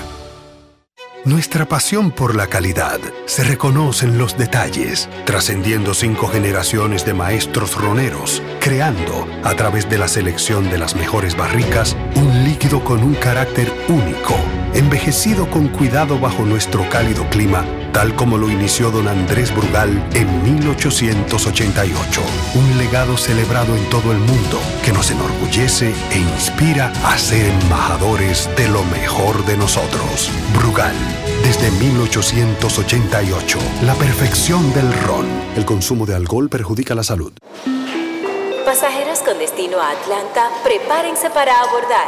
Nuestra pasión por la calidad se reconoce en los detalles, trascendiendo cinco generaciones de maestros roneros, creando, a través de la selección de las mejores barricas, un líquido con un carácter único, envejecido con cuidado bajo nuestro cálido clima, tal como lo inició don Andrés Brugal en 1888. Un legado celebrado en todo el mundo que nos enorgullece e inspira a ser embajadores de lo mejor de nosotros. Brugal, desde 1888, la perfección del ron. El consumo de alcohol perjudica la salud. Pasajeros con destino a Atlanta, prepárense para abordar.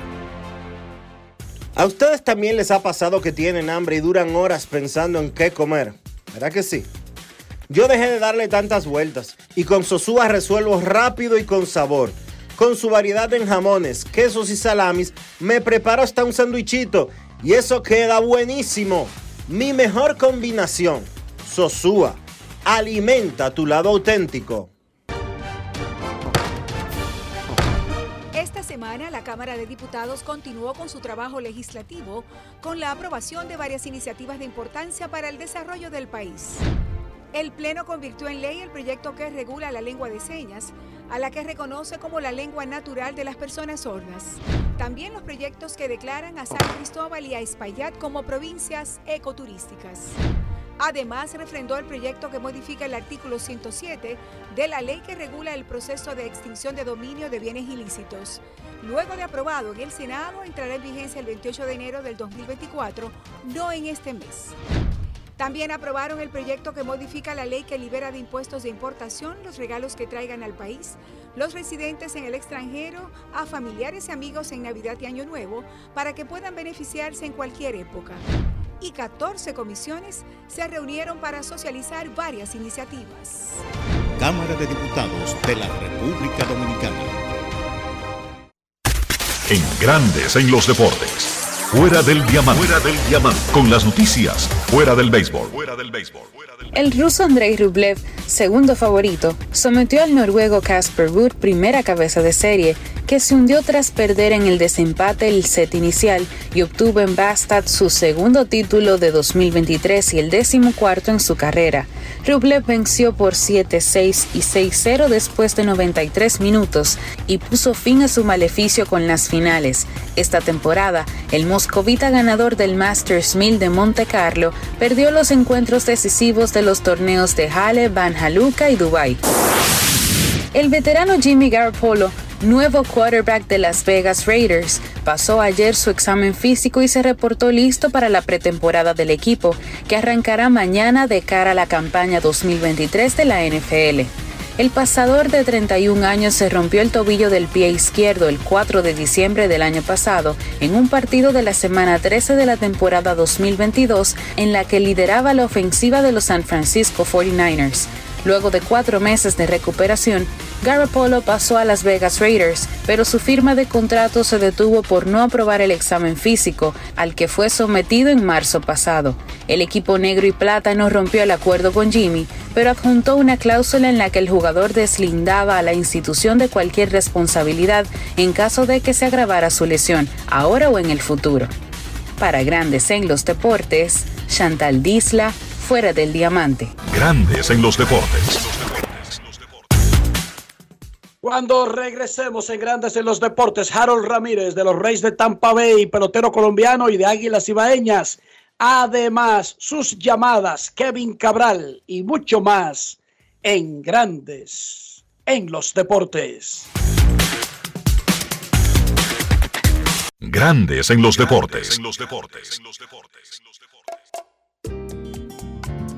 ¿A ustedes también les ha pasado que tienen hambre y duran horas pensando en qué comer? ¿Verdad que sí? Yo dejé de darle tantas vueltas y con Sosúa resuelvo rápido y con sabor. con su variedad en jamones, quesos y salamis, me preparo hasta un sandwichito y eso queda buenísimo. Mi mejor combinación, Sosúa, alimenta tu lado auténtico. Cámara de Diputados continuó con su trabajo legislativo con la aprobación de varias iniciativas de importancia para el desarrollo del país. El Pleno convirtió en ley el proyecto que regula la lengua de señas, a la que reconoce como la lengua natural de las personas sordas. También los proyectos que declaran a San Cristóbal y a Espaillat como provincias ecoturísticas. Además, refrendó el proyecto que modifica el artículo 107 de la ley que regula el proceso de extinción de dominio de bienes ilícitos. Luego de aprobado en el Senado, entrará en vigencia el 28 de enero del 2024, no en este mes. También aprobaron el proyecto que modifica la ley que libera de impuestos de importación los regalos que traigan al país los residentes en el extranjero a familiares y amigos en Navidad y Año Nuevo para que puedan beneficiarse en cualquier época. Y 14 comisiones se reunieron para socializar varias iniciativas. Cámara de Diputados de la República Dominicana. En Grandes en los Deportes. Fuera del diamante. Fuera del diamante. Con las noticias. Fuera del béisbol. Fuera del béisbol. El ruso Andrei Rublev, segundo favorito, sometió al noruego Casper Ruud primera cabeza de serie, que se hundió tras perder en el desempate el set inicial y obtuvo en Bastad su segundo título de 2023 y el décimo cuarto en su carrera. Rublev venció por 7-6 y 6-0 después de 93 minutos y puso fin a su maleficio con las finales. Esta temporada, el moscovita ganador del Masters 1000 de Monte Carlo perdió los encuentros decisivos de los torneos de Halle, Van Haluca y Dubai. El veterano Jimmy Garoppolo nuevo quarterback de Las Vegas Raiders, pasó ayer su examen físico y se reportó listo para la pretemporada del equipo, que arrancará mañana de cara a la campaña 2023 de la NFL. El pasador de 31 años se rompió el tobillo del pie izquierdo el 4 de diciembre del año pasado en un partido de la semana 13 de la temporada 2022 en la que lideraba la ofensiva de los San Francisco 49ers. Luego de cuatro meses de recuperación, Garoppolo pasó a Las Vegas Raiders, pero su firma de contrato se detuvo por no aprobar el examen físico, al que fue sometido en marzo pasado. El equipo negro y plata no rompió el acuerdo con Jimmy, pero adjuntó una cláusula en la que el jugador deslindaba a la institución de cualquier responsabilidad en caso de que se agravara su lesión, ahora o en el futuro. Para Grandes en los Deportes, Chantal Disla, fuera del diamante. Grandes en los deportes. Cuando regresemos en Grandes en los Deportes, Harold Ramírez de los Reyes de Tampa Bay, pelotero colombiano y de Águilas Ibaeñas. Además, sus llamadas, Kevin Cabral y mucho más en Grandes en los Deportes. Grandes en los deportes.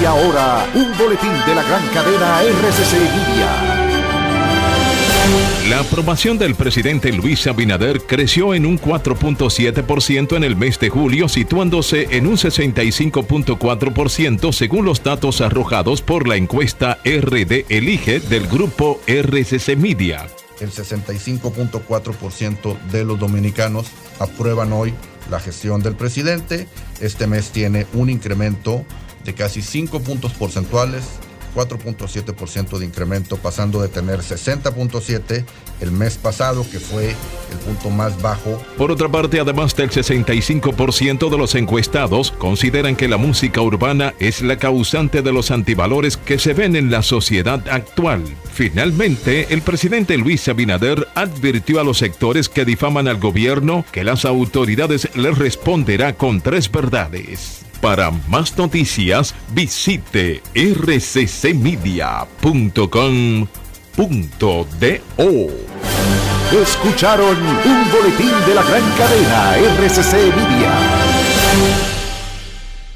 Y ahora, un boletín de la gran cadena RCC Libia. La aprobación del presidente Luis Abinader creció en un 4.7% en el mes de julio, situándose en un 65.4% según los datos arrojados por la encuesta RD Elige del grupo RCC Media. El 65.4% de los dominicanos aprueban hoy la gestión del presidente. Este mes tiene un incremento de casi 5 puntos porcentuales 4.7% de incremento, pasando de tener 60.7 el mes pasado, que fue el punto más bajo. Por otra parte, además del 65% de los encuestados consideran que la música urbana es la causante de los antivalores que se ven en la sociedad actual. Finalmente, el presidente Luis Abinader advirtió a los sectores que difaman al gobierno que las autoridades les responderá con tres verdades. Para más noticias, visite rccmedia.com.do. Escucharon un boletín de la gran cadena RCC Media.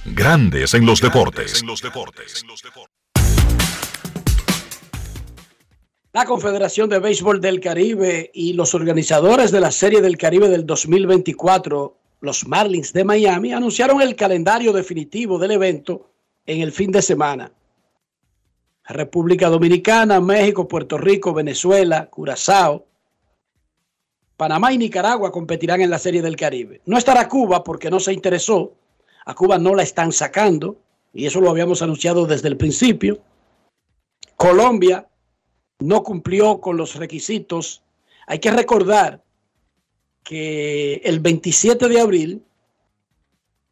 Grandes en los deportes. La Confederación de Béisbol del Caribe y los organizadores de la Serie del Caribe del 2024 los Marlins de Miami anunciaron el calendario definitivo del evento en el fin de semana. República Dominicana, México, Puerto Rico, Venezuela, Curazao, Panamá y Nicaragua competirán en la Serie del Caribe. No estará Cuba porque no se interesó. A Cuba no la están sacando y eso lo habíamos anunciado desde el principio. Colombia no cumplió con los requisitos. Hay que recordar que el 27 de abril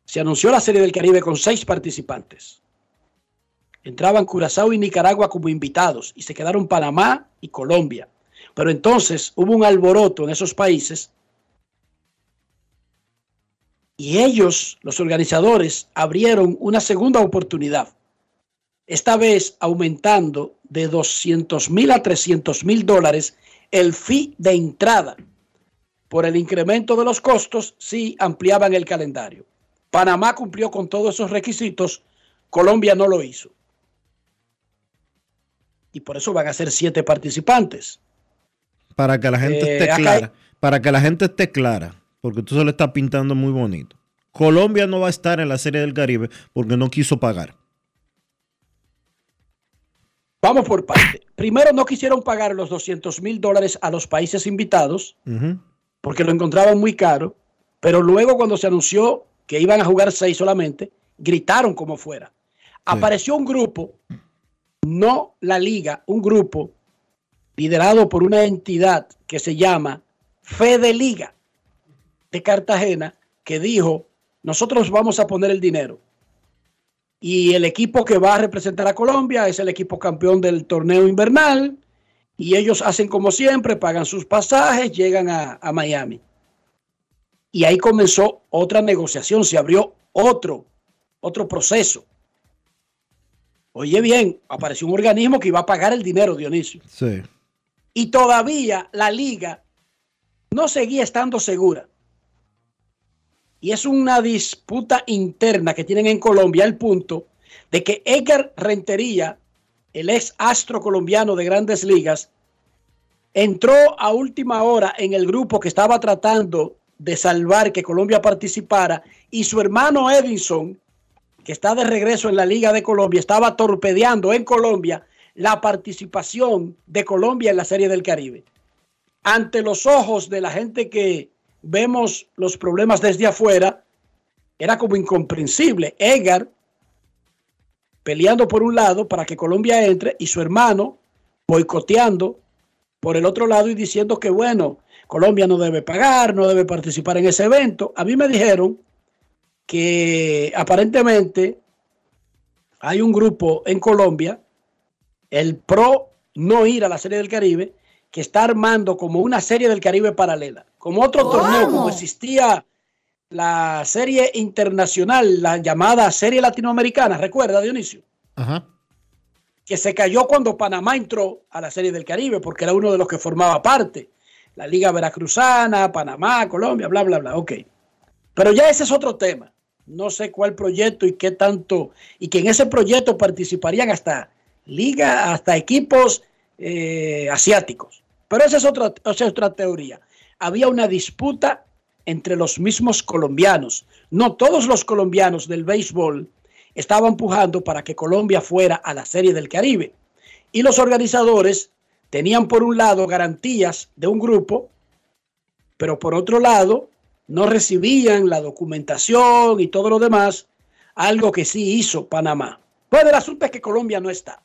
se anunció la Serie del Caribe con seis participantes. Entraban Curazao y Nicaragua como invitados y se quedaron Panamá y Colombia. Pero entonces hubo un alboroto en esos países y ellos, los organizadores, abrieron una segunda oportunidad. Esta vez aumentando de 200 mil a 300 mil dólares el fee de entrada por el incremento de los costos, sí ampliaban el calendario. Panamá cumplió con todos esos requisitos, Colombia no lo hizo. Y por eso van a ser siete participantes. Para que la gente Eh, esté acá clara, para que la gente esté clara, porque tú se lo estás pintando muy bonito. Colombia no va a estar en la Serie del Caribe porque no quiso pagar. Vamos por parte. Primero no quisieron pagar los 200 mil dólares a los países invitados porque lo encontraban muy caro, pero luego cuando se anunció que iban a jugar seis solamente, gritaron como fuera. Apareció un grupo, no la liga, un grupo liderado por una entidad que se llama Fede Liga de Cartagena, que dijo, nosotros vamos a poner el dinero. Y el equipo que va a representar a Colombia es el equipo campeón del torneo invernal. Y ellos hacen como siempre, pagan sus pasajes, llegan a, a Miami. Y ahí comenzó otra negociación, se abrió otro, otro proceso. Oye bien, apareció un organismo que iba a pagar el dinero, Dionisio. Sí. Y todavía la liga no seguía estando segura. Y es una disputa interna que tienen en Colombia al punto de que Edgar Rentería, el ex astro colombiano de grandes ligas, entró a última hora en el grupo que estaba tratando de salvar que Colombia participara y su hermano Edinson, que está de regreso en la Liga de Colombia, estaba torpedeando en Colombia la participación de Colombia en la Serie del Caribe. Ante los ojos de la gente que vemos los problemas desde afuera, era como incomprensible. Edgar peleando por un lado para que Colombia entre y su hermano boicoteando por el otro lado y diciendo que bueno, Colombia no debe pagar, no debe participar en ese evento. A mí me dijeron que aparentemente hay un grupo en Colombia, el PRO no ir a la Serie del Caribe, que está armando como una Serie del Caribe paralela, como otro torneo, como existía la serie internacional, la llamada Serie Latinoamericana, recuerda Dionisio, Ajá. que se cayó cuando Panamá entró a la Serie del Caribe, porque era uno de los que formaba parte. La Liga Veracruzana, Panamá, Colombia, bla, bla, bla. Ok. Pero ya ese es otro tema. no sé cuál proyecto y qué tanto, y que en ese proyecto participarían hasta liga, hasta equipos eh, asiáticos. Pero esa es, otra, esa es otra teoría. Había una disputa entre los mismos colombianos. No todos los colombianos del béisbol estaban empujando para que Colombia fuera a la Serie del Caribe. Y los organizadores tenían por un lado garantías de un grupo, pero por otro lado no recibían la documentación y todo lo demás, algo que sí hizo Panamá. Pues el asunto es que Colombia no está.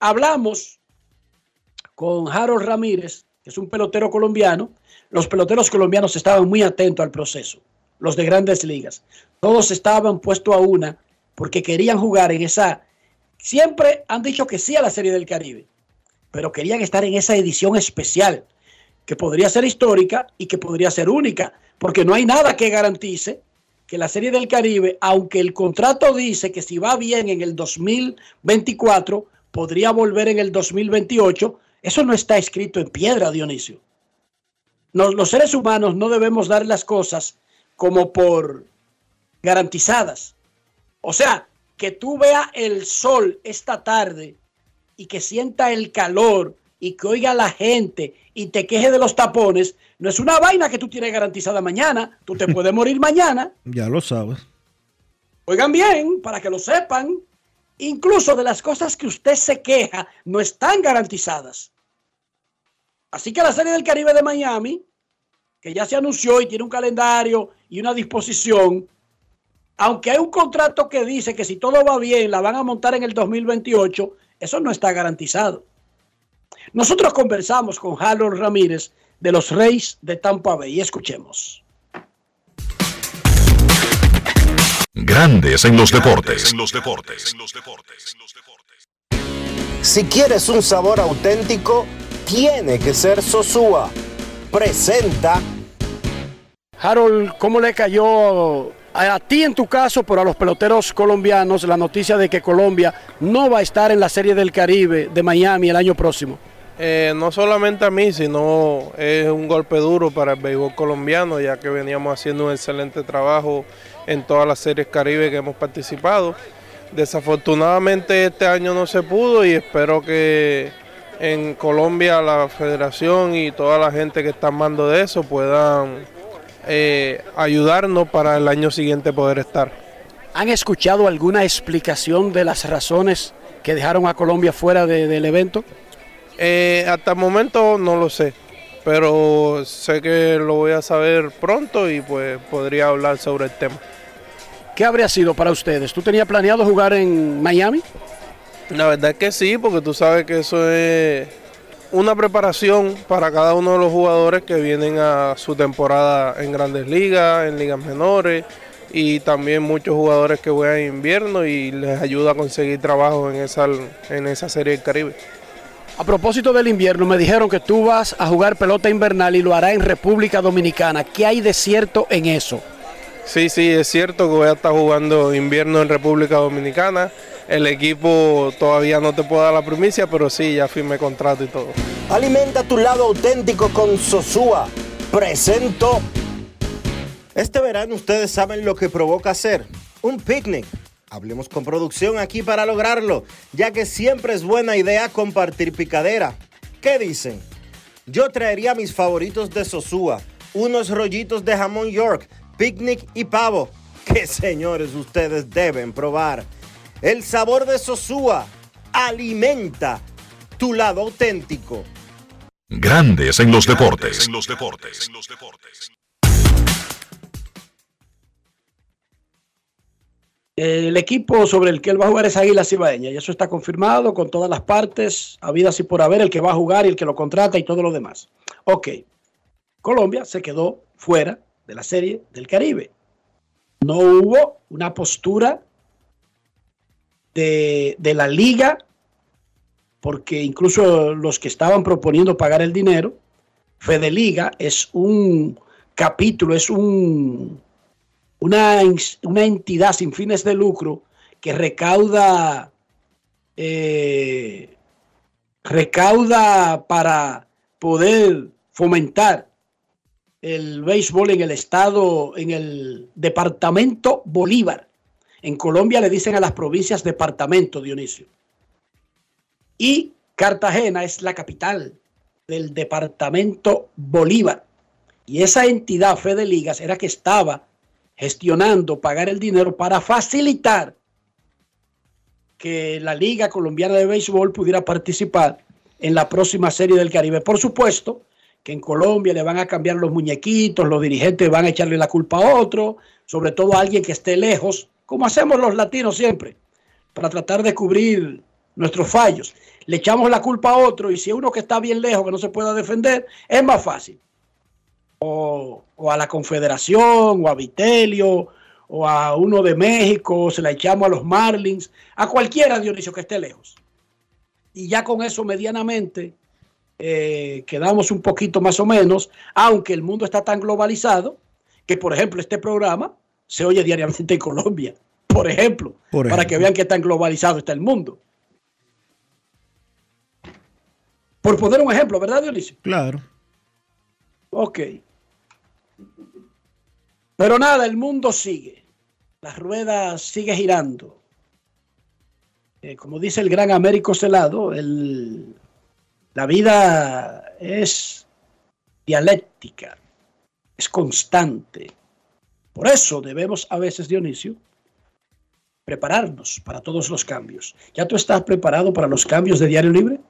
Hablamos con Harold Ramírez, que es un pelotero colombiano. Los peloteros colombianos estaban muy atentos al proceso, los de grandes ligas. Todos estaban puestos a una porque querían jugar en esa... Siempre han dicho que sí a la Serie del Caribe, pero querían estar en esa edición especial que podría ser histórica y que podría ser única, porque no hay nada que garantice que la Serie del Caribe, aunque el contrato dice que si va bien en el 2024, podría volver en el 2028, eso no está escrito en piedra, Dionisio. Los seres humanos no debemos dar las cosas como por garantizadas. O sea, que tú veas el sol esta tarde y que sienta el calor y que oiga a la gente y te queje de los tapones, no es una vaina que tú tienes garantizada mañana. Tú te puedes morir mañana. Ya lo sabes. Oigan bien, para que lo sepan, incluso de las cosas que usted se queja, no están garantizadas. Así que la Serie del Caribe de Miami, que ya se anunció y tiene un calendario y una disposición, aunque hay un contrato que dice que si todo va bien la van a montar en el 2028, eso no está garantizado. Nosotros conversamos con Harold Ramírez de los Reyes de Tampa Bay y escuchemos. Grandes en los deportes. En los deportes. Si quieres un sabor auténtico, tiene que ser Sosúa. Presenta. Harold, ¿cómo le cayó a ti en tu caso, pero a los peloteros colombianos, la noticia de que Colombia no va a estar en la Serie del Caribe de Miami el año próximo? Eh, no solamente a mí, sino es un golpe duro para el béisbol colombiano, ya que veníamos haciendo un excelente trabajo en todas las series Caribe que hemos participado. Desafortunadamente este año no se pudo y espero que en Colombia la federación y toda la gente que está en mando de eso puedan eh, ayudarnos para el año siguiente poder estar. ¿Han escuchado alguna explicación de las razones que dejaron a Colombia fuera del evento? Eh, hasta el momento no lo sé, pero sé que lo voy a saber pronto y pues podría hablar sobre el tema. ¿Qué habría sido para ustedes? ¿Tú tenías planeado jugar en Miami? La verdad es que sí, porque tú sabes que eso es una preparación para cada uno de los jugadores que vienen a su temporada en grandes ligas, en ligas menores y también muchos jugadores que juegan en invierno y les ayuda a conseguir trabajo en esa, en esa serie del Caribe. A propósito del invierno, me dijeron que tú vas a jugar pelota invernal y lo hará en República Dominicana. ¿Qué hay de cierto en eso? Sí, sí, es cierto que voy a estar jugando invierno en República Dominicana. El equipo todavía no te puedo dar la primicia, pero sí, ya firmé contrato y todo. Alimenta tu lado auténtico con Sosúa. Presento. Este verano ustedes saben lo que provoca hacer. Un picnic Hablemos con producción aquí para lograrlo, ya que siempre es buena idea compartir picadera. ¿Qué dicen? Yo traería mis favoritos de Sosúa, unos rollitos de jamón York, picnic y pavo, que señores ustedes deben probar. El sabor de Sosúa alimenta tu lado auténtico. Grandes en los deportes. En los deportes. El equipo sobre el que él va a jugar es Águila Cibaeña y eso está confirmado con todas las partes, habidas y por haber, el que va a jugar y el que lo contrata y todo lo demás. Ok, Colombia se quedó fuera de la serie del Caribe. No hubo una postura de, de la liga, porque incluso los que estaban proponiendo pagar el dinero, Fede Liga es un capítulo, es un una, una entidad sin fines de lucro que recauda, eh, recauda para poder fomentar el béisbol en el estado, en el departamento Bolívar. En Colombia le dicen a las provincias departamento, Dionisio. Y Cartagena es la capital del departamento Bolívar. Y esa entidad, Fede Ligas, era que estaba gestionando pagar el dinero para facilitar que la Liga Colombiana de Béisbol pudiera participar en la próxima serie del Caribe. Por supuesto que en Colombia le van a cambiar los muñequitos, los dirigentes van a echarle la culpa a otro, sobre todo a alguien que esté lejos, como hacemos los latinos siempre, para tratar de cubrir nuestros fallos. Le echamos la culpa a otro y si uno que está bien lejos, que no se pueda defender, es más fácil. O, a la Confederación, o a Vitelio, o a uno de México, o se la echamos a los Marlins, a cualquiera, Dionisio, que esté lejos. Y ya con eso medianamente eh, quedamos un poquito más o menos, aunque el mundo está tan globalizado que, por ejemplo, este programa se oye diariamente en Colombia, por ejemplo, Por para que vean qué tan globalizado está el mundo. Por poner un ejemplo, ¿verdad, Dionisio? Claro. Ok. Pero nada, el mundo sigue. La rueda sigue girando. Eh, como dice el gran Américo Celado, el- la vida es dialéctica, es constante. Por eso debemos a veces, Dionisio, prepararnos para todos los cambios. ¿Ya tú estás preparado para los cambios de Diario Libre?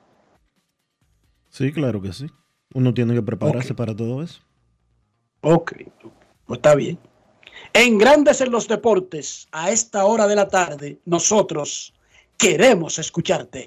Sí, claro que sí. Uno tiene que prepararse para todo eso. Ok, pues está bien. En Grandes en los Deportes, a esta hora de la tarde, nosotros queremos escucharte.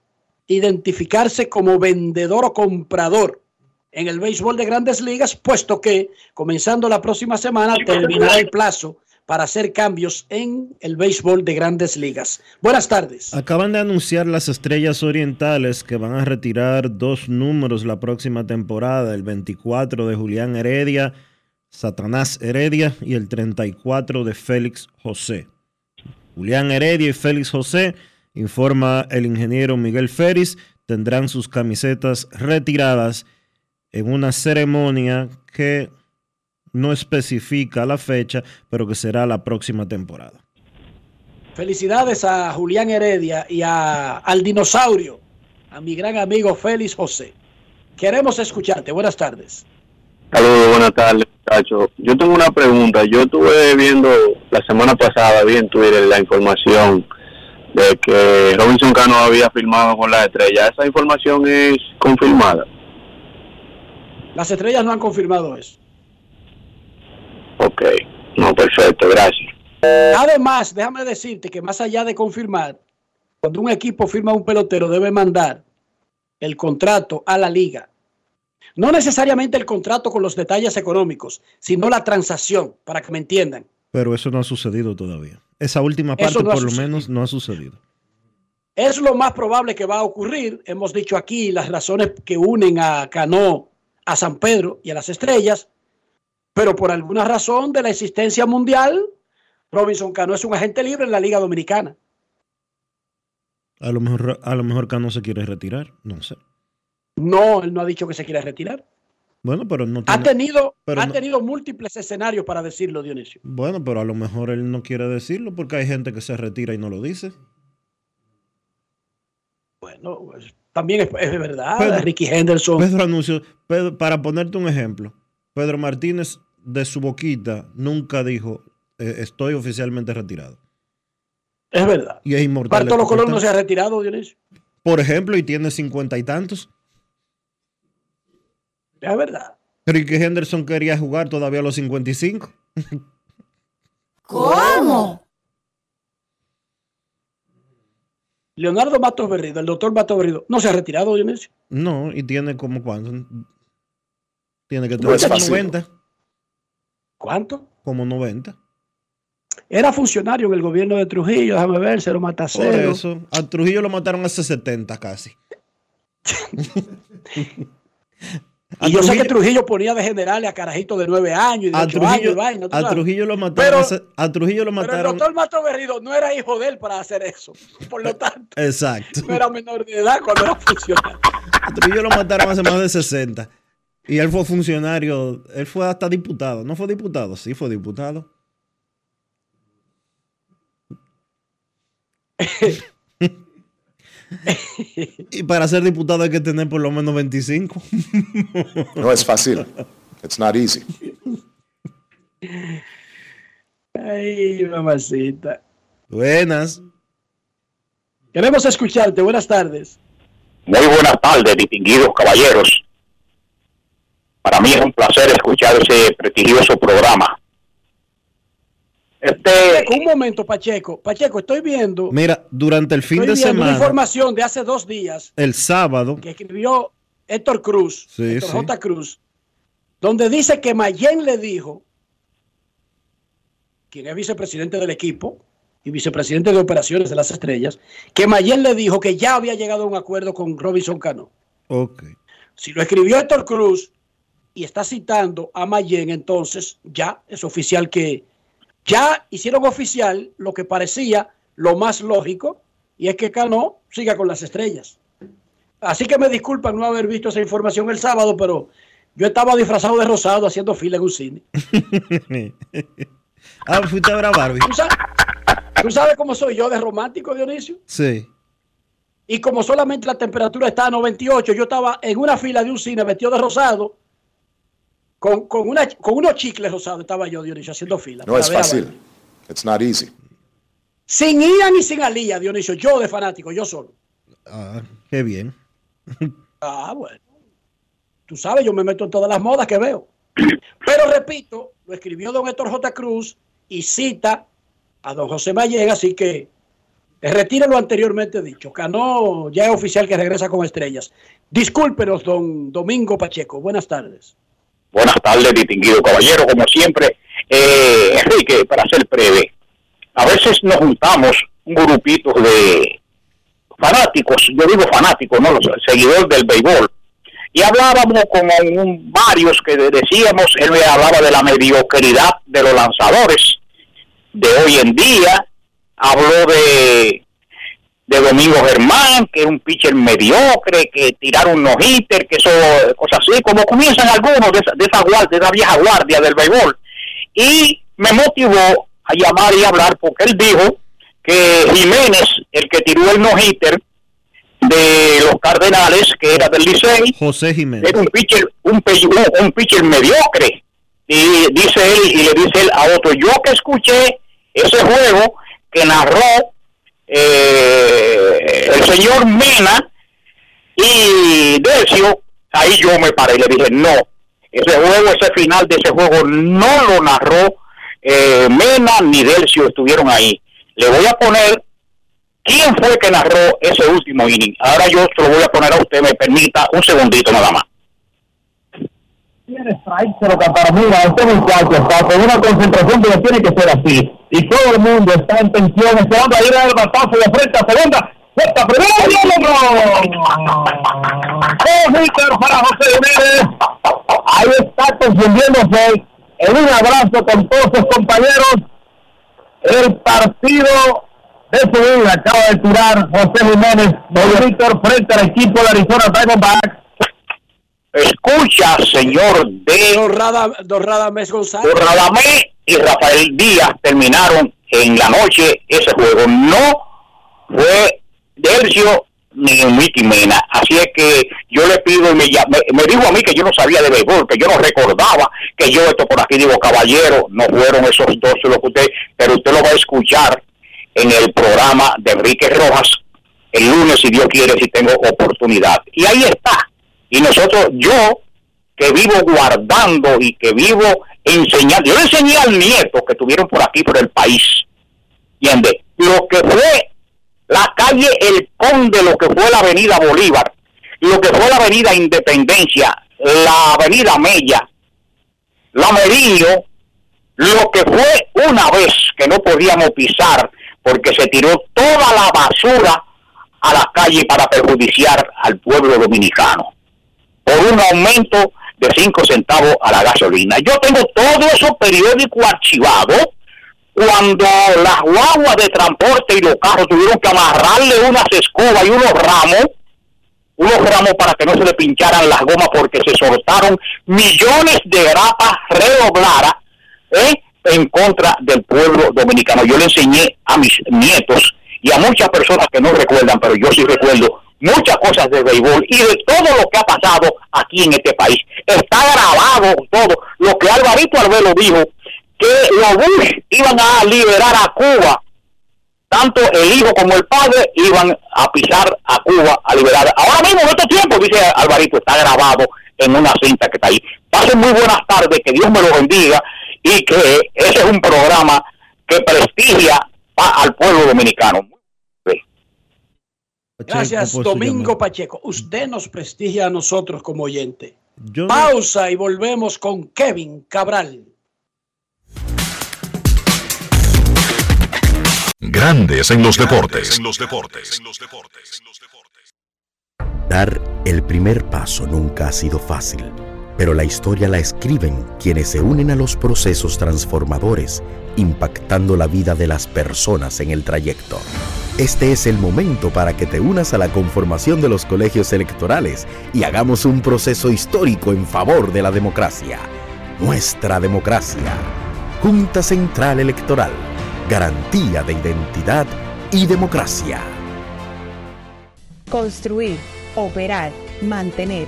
identificarse como vendedor o comprador en el béisbol de grandes ligas, puesto que comenzando la próxima semana terminará el plazo para hacer cambios en el béisbol de grandes ligas. Buenas tardes. Acaban de anunciar las Estrellas Orientales que van a retirar dos números la próxima temporada, el 24 de Julián Heredia, Satanás Heredia y el 34 de Félix José. Julián Heredia y Félix José, informa el ingeniero Miguel Ferris, tendrán sus camisetas retiradas en una ceremonia que no especifica la fecha, pero que será la próxima temporada. Felicidades a Julián Heredia y a- al dinosaurio, a mi gran amigo Félix José. Queremos escucharte. Buenas tardes. Saludos, buenas tardes, muchachos. Yo tengo una pregunta. Yo estuve viendo la semana pasada, vi en Twitter la información de que Robinson Cano había firmado con la estrella. ¿Esa información es confirmada? Las estrellas no han confirmado eso. Ok, no, perfecto, gracias. Además, déjame decirte que más allá de confirmar, cuando un equipo firma un pelotero debe mandar el contrato a la liga. No necesariamente el contrato con los detalles económicos, sino la transacción, para que me entiendan. Pero eso no ha sucedido todavía. Esa última parte no por lo menos no ha sucedido. Es lo más probable que va a ocurrir. Hemos dicho aquí las razones que unen a Cano, a San Pedro y a las estrellas, pero por alguna razón de la existencia mundial, Robinson Cano es un agente libre en la Liga Dominicana. A lo mejor, a lo mejor Cano se quiere retirar, no sé. No, él no ha dicho que se quiere retirar. Bueno, pero no Ha tiene- tenido, pero ha no- tenido múltiples escenarios para decirlo, Dionisio. Bueno, pero a lo mejor él no quiere decirlo porque hay gente que se retira y no lo dice. Bueno, pues, también es, es verdad. Pedro- Ricky Henderson. Pedro anunció, Pedro- para ponerte un ejemplo, Pedro Martínez de su boquita nunca dijo eh, estoy oficialmente retirado. Es verdad. Y es inmortal. Bartolo Colón no se ha retirado, Dionisio. Por ejemplo, y tiene cincuenta y tantos. Es verdad. Ricky Henderson quería jugar todavía a los 55. ¿Cómo? Leonardo Matos Berrido, el doctor Matos Berrido, no se ha retirado, Dionisio. No, y tiene como cuánto. Tiene que No tener fácil. 90. ¿Cuánto? Como 90. Era funcionario en el gobierno de Trujillo, déjame ver, cero Por matacero. eso. A Trujillo lo mataron hace 70 casi. A Y yo sé Trujillo- que Trujillo ponía de generales a carajitos de nueve años y de A ocho años y Trujillo, vaina, a. Trujillo lo mataron. Pero- hace- a Trujillo lo Pero el mataron. doctor Mato Berrido no era hijo de él para hacer eso. Por lo tanto, Exacto. no era menor de edad cuando era funcionario. A Trujillo lo mataron hace más de 60. Y él fue funcionario. Él fue hasta diputado. ¿No fue diputado? Sí, fue diputado. y para ser diputado hay que tener por lo menos 25. No es fácil. It's not easy. Ay, mamacita. Buenas. Queremos escucharte. Buenas tardes. Muy buenas tardes, distinguidos caballeros. Para mí es un placer escuchar ese prestigioso programa. Este, Pacheco, un momento, Pacheco. Pacheco, estoy viendo, Mira, durante el fin estoy de viendo una semana, información de hace dos días el sábado, que escribió Héctor Cruz, Sí, Héctor sí. J. Cruz, donde dice que Mayen le dijo, quien es vicepresidente del equipo y vicepresidente de operaciones de las estrellas, que Mayen le dijo que ya había llegado a un acuerdo con Robinson Cano. ok. Si lo escribió Héctor Cruz y está citando a Mayen, entonces ya es oficial que ya hicieron oficial lo que parecía lo más lógico y es que Cano siga con las estrellas. Así que me disculpan no haber visto esa información el sábado, pero yo estaba disfrazado de rosado haciendo fila en un cine. ah, fuiste a ver a Barbie. ¿Tú sabes, tú sabes cómo soy yo de romántico, Dionisio? Sí. Y como solamente la temperatura está a 98, yo estaba en una fila de un cine vestido de rosado, con, con, una, con unos chicles rosados, estaba yo, Dionisio, haciendo fila. No es fácil. It's not easy. Sin Ian y sin Alía, Dionisio, yo de fanático, yo solo. Ah, qué bien. Ah, bueno. Tú sabes, yo me meto en todas las modas que veo. Pero repito, lo escribió don Héctor J. Cruz y cita a don José Mayen, así que retire lo anteriormente dicho. Cano ya es oficial que regresa con estrellas. Discúlpenos, don Domingo Pacheco. Buenas tardes. Buenas tardes, distinguido caballero, como siempre. Eh, Enrique, para ser breve, a veces nos juntamos un grupito de fanáticos, yo digo fanáticos, no los seguidores del béisbol, y hablábamos con un- varios que decíamos, él me hablaba de la mediocridad de los lanzadores de hoy en día, habló de de Domingo Germán, que es un pitcher mediocre, que tiraron un no-hitter, que eso, cosas así, como comienzan algunos de esa, de esa guardia, de esa vieja guardia del béisbol. Y me motivó a llamar y hablar porque él dijo que Jiménez, el que tiró el no-hitter de los Cardenales, que era del Licey, José Jiménez. era un pitcher, un, un pitcher mediocre. Y dice él, y le dice él a otro, yo que escuché ese juego que narró eh, el señor Mena y Decio, ahí yo me paré y le dije, no, ese juego, ese final de ese juego no lo narró eh, Mena ni Decio, estuvieron ahí. Le voy a poner quién fue que narró ese último inning. Ahora yo se lo voy a poner a usted, me permita un segundito nada más. Tiene strike, se lo este está con una concentración que tiene que ser así. Y todo el mundo está en tensión, esperando a ir al batazo de frente a segunda. Puesta primera y el hitters para José Jiménez. Ahí está confundiéndose en un abrazo con todos sus compañeros. El partido de su vida acaba de tirar José Jiménez. Hitters frente al equipo de Arizona Diamondbacks. Escucha, señor de Don, Rada, don Radamés González. Don Radamés y Rafael Díaz terminaron en la noche ese juego. No fue Delcio ni Mickey Mena. Así es que yo le pido y me, me, me dijo a mí que yo no sabía de béisbol, que yo no recordaba, que yo esto por aquí digo, caballero, no fueron esos dos los que usted, pero usted lo va a escuchar en el programa de Enrique Rojas el lunes, si Dios quiere, si tengo oportunidad. Y ahí está. Y nosotros, yo que vivo guardando y que vivo enseñando, yo le enseñé al nieto que tuvieron por aquí, por el país, ¿entiendes? Lo que fue la calle El Conde, lo que fue la avenida Bolívar, lo que fue la avenida Independencia, la avenida Mella, la Meriño, lo que fue una vez que no podíamos pisar porque se tiró toda la basura a la calle para perjudiciar al pueblo dominicano por un aumento de 5 centavos a la gasolina. Yo tengo todo esos periódicos archivados cuando las guaguas de transporte y los carros tuvieron que amarrarle unas escobas y unos ramos, unos ramos para que no se le pincharan las gomas porque se soltaron millones de grapas redobladas ¿eh? en contra del pueblo dominicano. Yo le enseñé a mis nietos y a muchas personas que no recuerdan, pero yo sí recuerdo muchas cosas de béisbol y de todo lo que ha pasado aquí en este país. Está grabado todo. Lo que Alvarito Arbelo dijo, que los Bush iban a liberar a Cuba, tanto el hijo como el padre iban a pisar a Cuba a liberar. Ahora mismo en estos tiempos, dice Alvarito, está grabado en una cinta que está ahí. Pasen muy buenas tardes, que Dios me lo bendiga y que ese es un programa que prestigia al pueblo dominicano. Gracias, Domingo Pacheco. Usted nos prestigia a nosotros como oyente. Pausa y volvemos con Kevin Cabral. Grandes en los deportes. En los deportes. Dar el primer paso nunca ha sido fácil, pero la historia la escriben quienes se unen a los procesos transformadores, impactando la vida de las personas en el trayecto. Este es el momento para que te unas a la conformación de los colegios electorales y hagamos un proceso histórico en favor de la democracia. Nuestra democracia. Junta Central Electoral. Garantía de identidad y democracia. Construir, operar, mantener,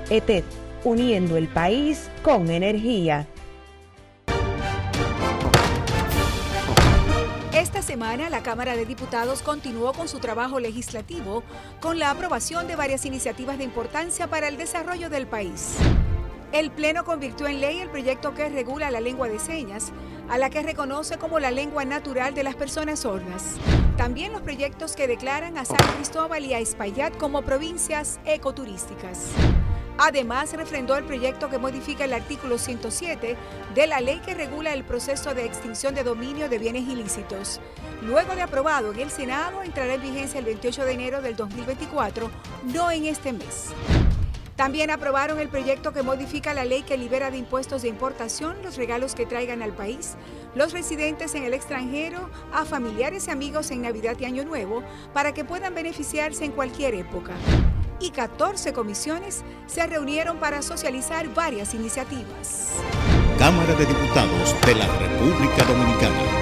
ETED, uniendo el país con energía. Esta semana la Cámara de Diputados continuó con su trabajo legislativo con la aprobación de varias iniciativas de importancia para el desarrollo del país. El Pleno convirtió en ley el proyecto que regula la lengua de señas, a la que reconoce como la lengua natural de las personas sordas. También los proyectos que declaran a San Cristóbal y a Espaillat como provincias ecoturísticas. Además, refrendó el proyecto que modifica el artículo 107 de la ley que regula el proceso de extinción de dominio de bienes ilícitos. Luego de aprobado en el Senado, entrará en vigencia el 28 de enero del 2024, no en este mes. También aprobaron el proyecto que modifica la ley que libera de impuestos de importación los regalos que traigan al país los residentes en el extranjero a familiares y amigos en Navidad y Año Nuevo para que puedan beneficiarse en cualquier época y 14 comisiones se reunieron para socializar varias iniciativas. Cámara de Diputados de la República Dominicana.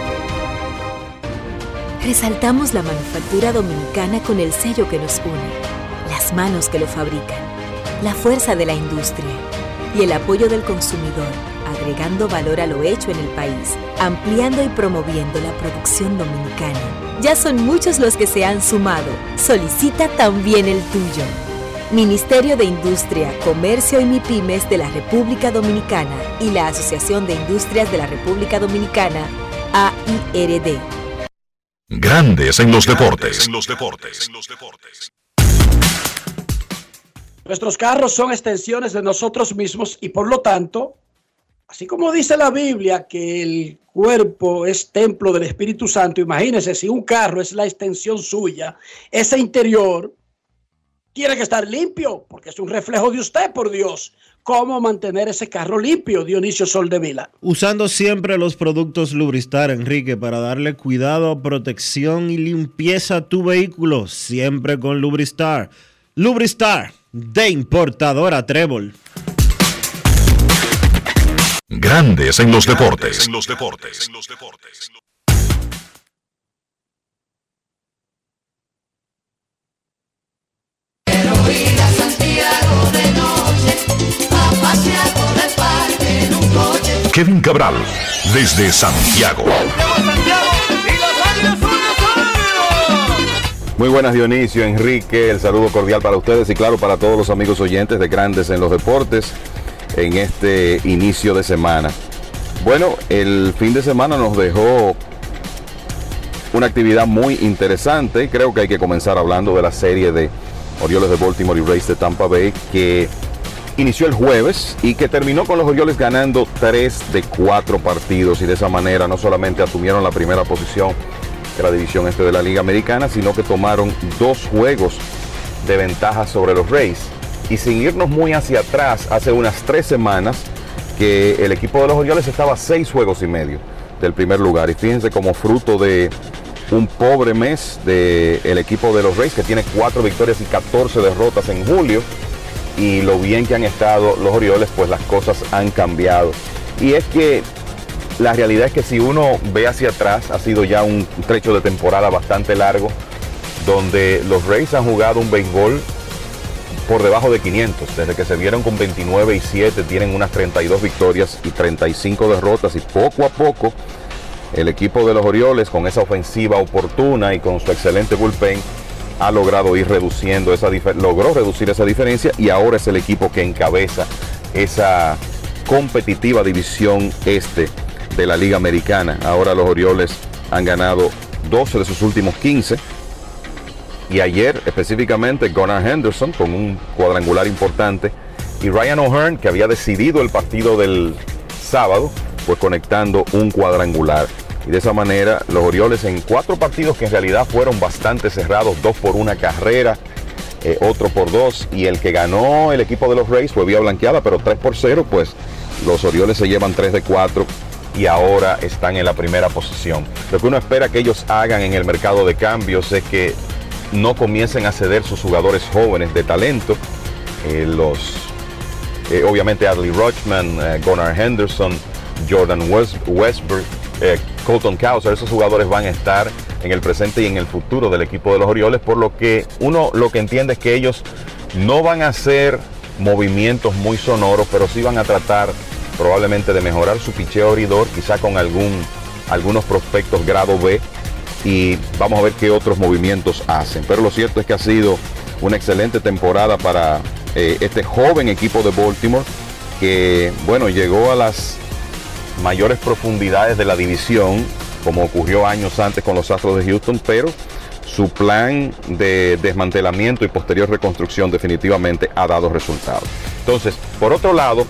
Resaltamos la manufactura dominicana con el sello que nos une, las manos que lo fabrican, la fuerza de la industria y el apoyo del consumidor, agregando valor a lo hecho en el país, ampliando y promoviendo la producción dominicana. Ya son muchos los que se han sumado. Solicita también el tuyo. Ministerio de Industria, Comercio y MIPIMES de la República Dominicana y la Asociación de Industrias de la República Dominicana, AIRD. Grandes en los deportes. En los deportes. Nuestros carros son extensiones de nosotros mismos y por lo tanto, así como dice la Biblia que el cuerpo es templo del Espíritu Santo, imagínense si un carro es la extensión suya, ese interior tiene que estar limpio, porque es un reflejo de usted, por Dios. ¿Cómo mantener ese carro limpio, Dionisio Soldevila? Usando siempre los productos Lubristar, Enrique, para darle cuidado, protección y limpieza a tu vehículo, siempre con Lubristar. Lubristar, de importadora Trébol. Grandes en los deportes. En los deportes. Santiago de noche, Kevin Cabral, desde Santiago. Muy buenas Dionisio, Enrique, el saludo cordial para ustedes y claro para todos los amigos oyentes de Grandes en los Deportes en este inicio de semana. Bueno, el fin de semana nos dejó una actividad muy interesante. Creo que hay que comenzar hablando de la serie de Orioles de Baltimore y Rays de Tampa Bay que inició el jueves y que terminó con los Orioles ganando 3 de 4 partidos y de esa manera no solamente asumieron la primera posición de la división este de la Liga Americana, sino que tomaron dos juegos de ventaja sobre los Rays. Y sin irnos muy hacia atrás, hace unas tres semanas que el equipo de los Orioles estaba seis juegos y medio del primer lugar. Y fíjense como fruto de un pobre mes del equipo de los Rays, que tiene cuatro victorias y 14 derrotas en julio. Y lo bien que han estado los Orioles, pues las cosas han cambiado. Y es que la realidad es que si uno ve hacia atrás, ha sido ya un trecho de temporada bastante largo, donde los Rays han jugado un béisbol por debajo de 500. Desde que se vieron con 29 y 7, tienen unas 32 victorias y 35 derrotas. Y poco a poco, el equipo de los Orioles, con esa ofensiva oportuna y con su excelente bullpen, ha logrado ir reduciendo esa logró reducir esa diferencia y ahora es el equipo que encabeza esa competitiva división este de la Liga Americana. Ahora los Orioles han ganado 12 de sus últimos 15. Y ayer específicamente Gunnar Henderson con un cuadrangular importante. Y Ryan O'Hearn que había decidido el partido del sábado, pues conectando un cuadrangular. Y de esa manera los Orioles en cuatro partidos que en realidad fueron bastante cerrados, dos por una carrera, eh, otro por dos. Y el que ganó el equipo de los Rays fue vía blanqueada, pero 3 por 0, pues los Orioles se llevan 3 de 4 y ahora están en la primera posición. Lo que uno espera que ellos hagan en el mercado de cambios es que no comiencen a ceder sus jugadores jóvenes de talento. Eh, los, eh, obviamente Adley Rochman, eh, Henderson, Jordan West, Westbrook, Colton Cowser, esos jugadores van a estar en el presente y en el futuro del equipo de los Orioles, por lo que uno lo que entiende es que ellos no van a hacer movimientos muy sonoros, pero sí van a tratar probablemente de mejorar su picheo abridor, quizá con algún, algunos prospectos grado B y vamos a ver qué otros movimientos hacen. Pero lo cierto es que ha sido una excelente temporada para eh, este joven equipo de Baltimore que, bueno, llegó a las mayores profundidades de la división, como ocurrió años antes con los Astros de Houston, pero su plan de desmantelamiento y posterior reconstrucción definitivamente ha dado resultados. Entonces, por otro lado,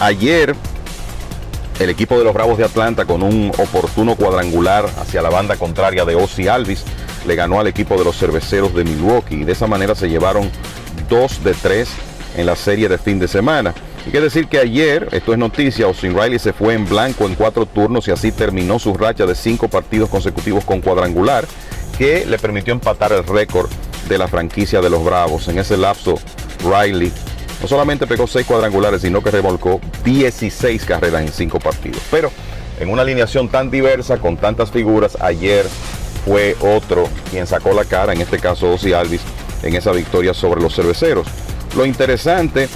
Ayer el equipo de los Bravos de Atlanta con un oportuno cuadrangular hacia la banda contraria de Ozzy Alvis le ganó al equipo de los cerveceros de Milwaukee y de esa manera se llevaron dos de tres en la serie de fin de semana. Hay que decir que ayer, esto es noticia, Austin Riley se fue en blanco en cuatro turnos y así terminó su racha de cinco partidos consecutivos con cuadrangular que le permitió empatar el récord de la franquicia de los Bravos. En ese lapso, Riley no solamente pegó seis cuadrangulares, sino que revolcó 16 carreras en cinco partidos. Pero en una alineación tan diversa, con tantas figuras, ayer fue otro quien sacó la cara, en este caso Ozzy Alvis, en esa victoria sobre los cerveceros. Lo interesante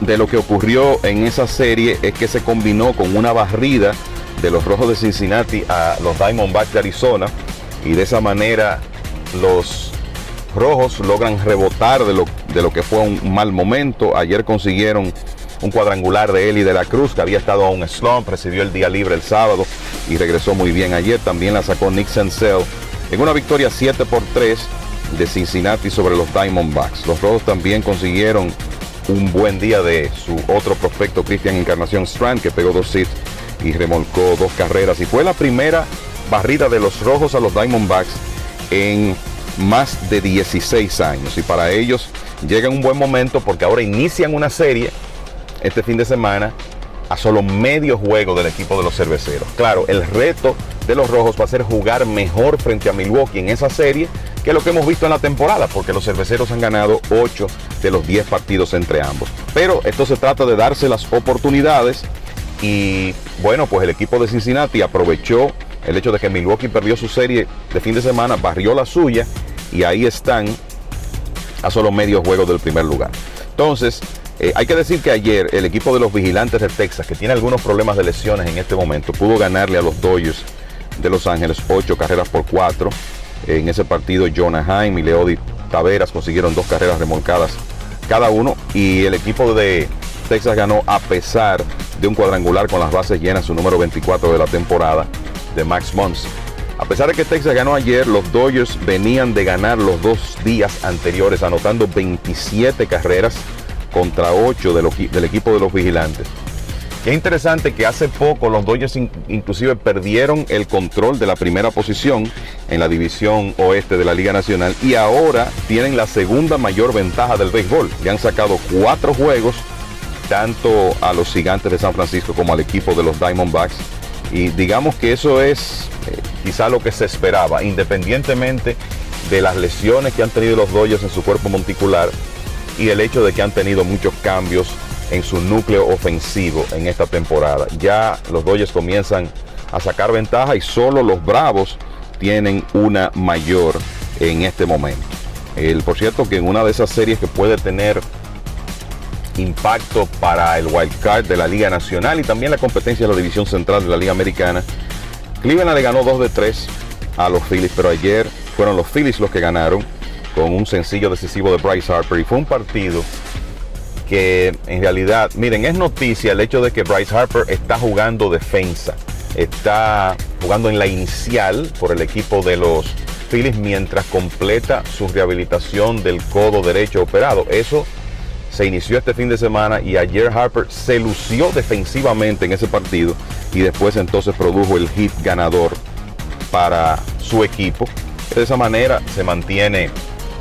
de lo que ocurrió en esa serie es que se combinó con una barrida de los Rojos de Cincinnati a los Diamondbacks de Arizona y de esa manera los rojos logran rebotar de lo, de lo que fue un mal momento. Ayer consiguieron un cuadrangular de Eli de la Cruz, que había estado a un slump, recibió el día libre el sábado y regresó muy bien ayer. También la sacó Nick Senzel en una victoria 7 por 3 de Cincinnati sobre los Diamondbacks. Los rojos también consiguieron un buen día de su otro prospecto, Christian Encarnación Strand, que pegó dos hits y remolcó dos carreras. Y fue la primera barrida de los rojos a los Diamondbacks en más de 16 años. Y para ellos llega un buen momento porque ahora inician una serie este fin de semana a solo medio juego del equipo de los cerveceros. Claro, el reto de los rojos va a ser jugar mejor frente a Milwaukee en esa serie que lo que hemos visto en la temporada, porque los cerveceros han ganado 8 de los 10 partidos entre ambos. Pero esto se trata de darse las oportunidades y bueno, pues el equipo de Cincinnati aprovechó el hecho de que Milwaukee perdió su serie de fin de semana, barrió la suya, y, ahí están a solo medio juego del primer lugar. Entonces, Eh, hay que decir que ayer el equipo de los vigilantes de Texas, que tiene algunos problemas de lesiones en este momento, pudo ganarle a los Dodgers de Los Ángeles ocho carreras por cuatro. En ese partido, Jonah Heim y Leody Taveras consiguieron dos carreras remolcadas cada uno y el equipo de Texas ganó a pesar de un cuadrangular con las bases llenas, su número 24 de la temporada de Max Muncy. A pesar de que Texas ganó ayer, los Dodgers venían de ganar los dos días anteriores, anotando 27 carreras contra 8 del equipo de los vigilantes. Es interesante que hace poco los Dodgers inclusive perdieron el control de la primera posición en la división oeste de la Liga Nacional y ahora tienen la segunda mayor ventaja del béisbol. Le han sacado cuatro juegos tanto a los gigantes de San Francisco como al equipo de los Diamondbacks. Y digamos que eso es eh, quizá lo que se esperaba, independientemente de las lesiones que han tenido los Dodgers en su cuerpo monticular y el hecho de que han tenido muchos cambios en su núcleo ofensivo en esta temporada. Ya los Dodgers comienzan a sacar ventaja y solo los Bravos tienen una mayor en este momento. El, por cierto que en una de esas series que puede tener impacto para el wild card de la Liga Nacional y también la competencia de la División Central de la Liga Americana, Cleveland le ganó 2 de 3 a los Phillies, pero ayer fueron los Phillies los que ganaron con un sencillo decisivo de Bryce Harper y fue un partido que en realidad, miren, es noticia el hecho de que Bryce Harper está jugando defensa, está jugando en la inicial por el equipo de los Phillies mientras completa su rehabilitación del codo derecho operado. Eso se inició este fin de semana y ayer Harper se lució defensivamente en ese partido y después entonces produjo el hit ganador para su equipo. De esa manera se mantiene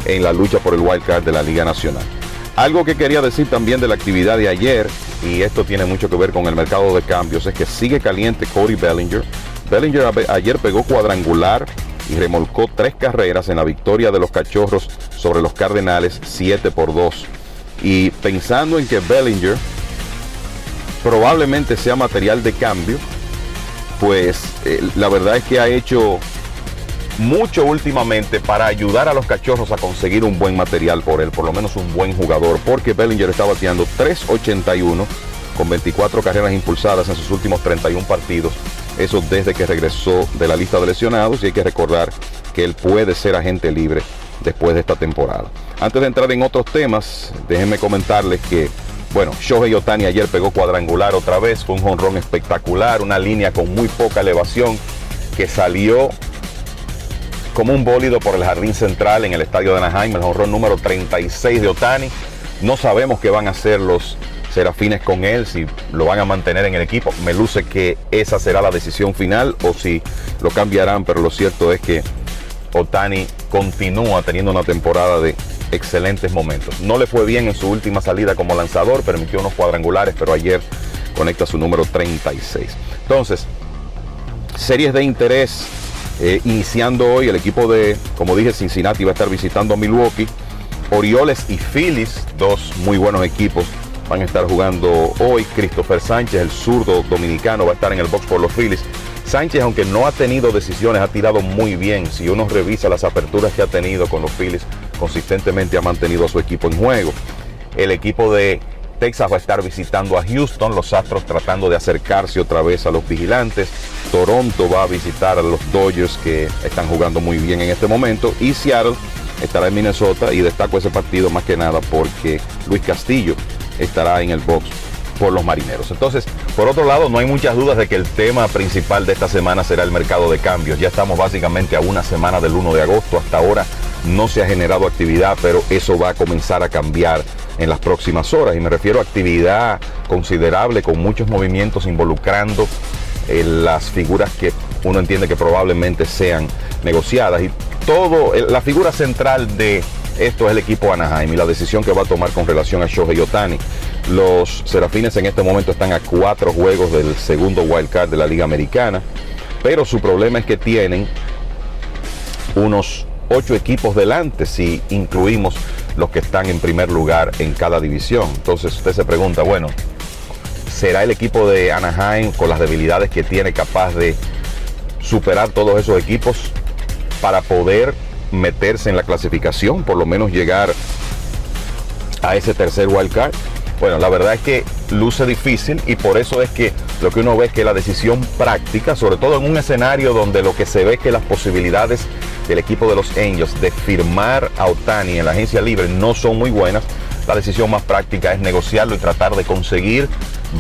en la lucha por el wild card de la Liga Nacional. Algo que quería decir también de la actividad de ayer, y esto tiene mucho que ver con el mercado de cambios, es que sigue caliente Cody Bellinger. Bellinger ayer pegó cuadrangular y remolcó tres carreras en la victoria de los Cachorros sobre los Cardenales 7 por 2. Y pensando en que Bellinger probablemente sea material de cambio, pues eh, la verdad es que ha hecho mucho últimamente para ayudar a los cachorros a conseguir un buen material por él, por lo menos un buen jugador, porque Bellinger está bateando 3.81 con 24 carreras impulsadas en sus últimos 31 partidos. Eso desde que regresó de la lista de lesionados y hay que recordar que él puede ser agente libre después de esta temporada. Antes de entrar en otros temas, déjenme comentarles que, bueno, Shohei Otani ayer pegó cuadrangular otra vez, fue un jonrón espectacular, una línea con muy poca elevación que salió como un bólido por el jardín central en el estadio de Anaheim, el honrón número 36 de Otani. No sabemos qué van a hacer los serafines con él, si lo van a mantener en el equipo. Me luce que esa será la decisión final o si lo cambiarán, pero lo cierto es que Otani continúa teniendo una temporada de excelentes momentos. No le fue bien en su última salida como lanzador, permitió unos cuadrangulares, pero ayer conecta su número 36. Entonces, series de interés eh, iniciando hoy el equipo de, como dije, Cincinnati va a estar visitando Milwaukee. Orioles y Phillies, dos muy buenos equipos, van a estar jugando hoy. Christopher Sánchez, el zurdo dominicano, va a estar en el box por los Phillies. Sánchez, aunque no ha tenido decisiones, ha tirado muy bien. Si uno revisa las aperturas que ha tenido con los Phillies, consistentemente ha mantenido a su equipo en juego. El equipo de Texas va a estar visitando a Houston, los Astros tratando de acercarse otra vez a los vigilantes. Toronto va a visitar a los Dodgers que están jugando muy bien en este momento. Y Seattle estará en Minnesota y destaco ese partido más que nada porque Luis Castillo estará en el box por los marineros. Entonces, por otro lado, no hay muchas dudas de que el tema principal de esta semana será el mercado de cambios. Ya estamos básicamente a una semana del 1 de agosto. Hasta ahora no se ha generado actividad, pero eso va a comenzar a cambiar en las próximas horas. Y me refiero a actividad considerable con muchos movimientos involucrando eh, las figuras que uno entiende que probablemente sean negociadas. Y todo, eh, la figura central de esto es el equipo Anaheim y la decisión que va a tomar con relación a Shohei Otani. Los Serafines en este momento están a cuatro juegos del segundo wild card de la Liga Americana, pero su problema es que tienen unos ocho equipos delante si incluimos los que están en primer lugar en cada división. Entonces usted se pregunta, bueno, ¿será el equipo de Anaheim con las debilidades que tiene capaz de superar todos esos equipos para poder meterse en la clasificación, por lo menos llegar a ese tercer wild card? Bueno, la verdad es que luce difícil y por eso es que lo que uno ve es que la decisión práctica, sobre todo en un escenario donde lo que se ve es que las posibilidades del equipo de los Angels de firmar a Otani en la agencia libre no son muy buenas, la decisión más práctica es negociarlo y tratar de conseguir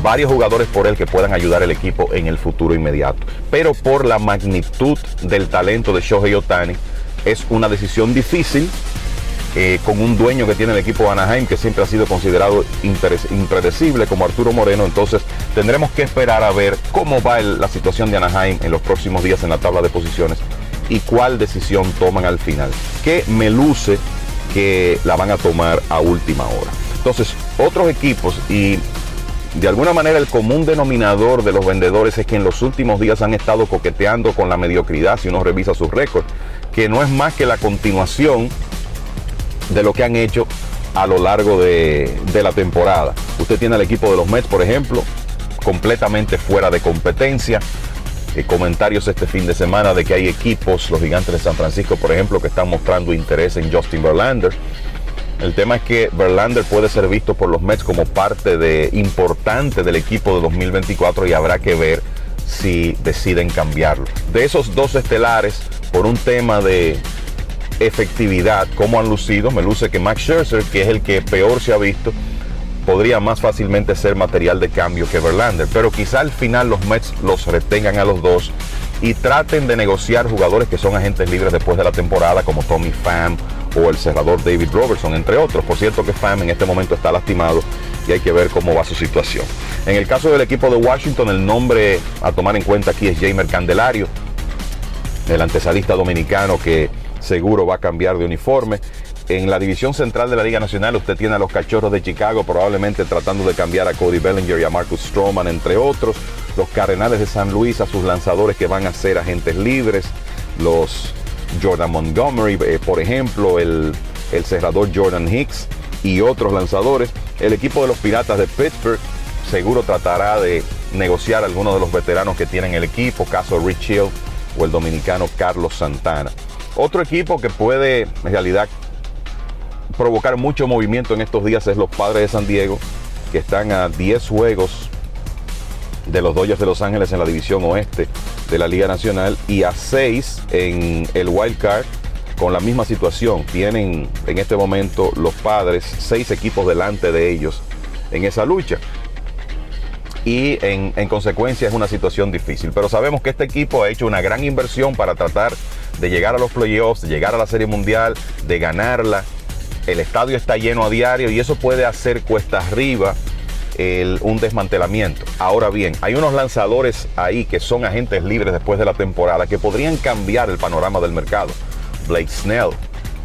varios jugadores por él que puedan ayudar al equipo en el futuro inmediato. Pero por la magnitud del talento de Shohei Otani, es una decisión difícil eh, con un dueño que tiene el equipo Anaheim que siempre ha sido considerado impredecible como Arturo Moreno. Entonces tendremos que esperar a ver cómo va la situación de Anaheim en los próximos días en la tabla de posiciones y cuál decisión toman al final. Que me luce que la van a tomar a última hora. Entonces, otros equipos y de alguna manera el común denominador de los vendedores es que en los últimos días han estado coqueteando con la mediocridad si uno revisa sus récords, que no es más que la continuación de lo que han hecho a lo largo de, la temporada. Usted tiene al equipo de los Mets, por ejemplo, completamente fuera de competencia. Eh, comentarios este fin de semana de que hay equipos, los gigantes de San Francisco, por ejemplo, que están mostrando interés en Justin Verlander. El tema es que Verlander puede ser visto por los Mets como parte de, importante del equipo de 2024 y habrá que ver si deciden cambiarlo. De esos dos estelares, por un tema de efectividad, como han lucido. Me luce que Max Scherzer, que es el que peor se ha visto, podría más fácilmente ser material de cambio que Verlander. Pero quizá al final los Mets los retengan a los dos y traten de negociar jugadores que son agentes libres después de la temporada, como Tommy Pham o el cerrador David Robertson, entre otros. Por cierto que Pham en este momento está lastimado y hay que ver cómo va su situación. En el caso del equipo de Washington, el nombre a tomar en cuenta aquí es Jamer Candelario, el antesalista dominicano que seguro va a cambiar de uniforme. En la división central de la Liga Nacional usted tiene a los Cachorros de Chicago probablemente tratando de cambiar a Cody Bellinger y a Marcus Stroman, entre otros. Los Cardenales de San Luis a sus lanzadores que van a ser agentes libres. Los Jordan Montgomery, eh, por ejemplo, el, el cerrador Jordan Hicks y otros lanzadores. El equipo de los Piratas de Pittsburgh seguro tratará de negociar algunos de los veteranos que tienen el equipo, caso Rich Hill o el dominicano Carlos Santana. Otro equipo que puede en realidad provocar mucho movimiento en estos días es los Padres de San Diego, que están a 10 juegos de los Dodgers de Los Ángeles en la división oeste de la Liga Nacional y a 6 en el Wild Card con la misma situación. Tienen en este momento los Padres 6 equipos delante de ellos en esa lucha. Y en, en consecuencia es una situación difícil. Pero sabemos que este equipo ha hecho una gran inversión para tratar de llegar a los playoffs, de llegar a la Serie Mundial, de ganarla. El estadio está lleno a diario y eso puede hacer cuesta arriba un desmantelamiento. Ahora bien, hay unos lanzadores ahí que son agentes libres después de la temporada que podrían cambiar el panorama del mercado. Blake Snell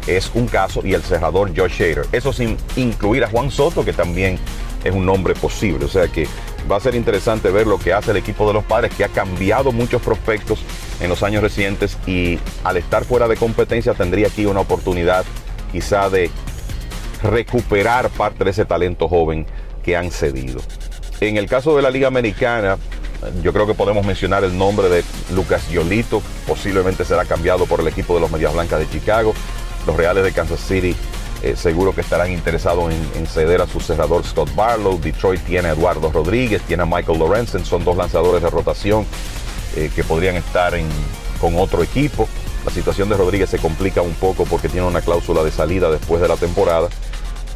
es un caso y el cerrador Josh Shader. Eso sin incluir a Juan Soto, que también es un nombre posible. O sea que va a ser interesante ver lo que hace el equipo de los padres, que ha cambiado muchos prospectos en los años recientes y al estar fuera de competencia tendría aquí una oportunidad quizá de recuperar parte de ese talento joven que han cedido. En el caso de la Liga Americana, yo creo que podemos mencionar el nombre de Lucas Yolito, posiblemente será cambiado por el equipo de los Medias Blancas de Chicago. Los Reales de Kansas City eh, seguro que estarán interesados en, ceder a su cerrador Scott Barlow. Detroit tiene a Eduardo Rodríguez, tiene a Michael Lorenzen, son dos lanzadores de rotación eh, que podrían estar con otro equipo. La situación de Rodríguez se complica un poco porque tiene una cláusula de salida después de la temporada.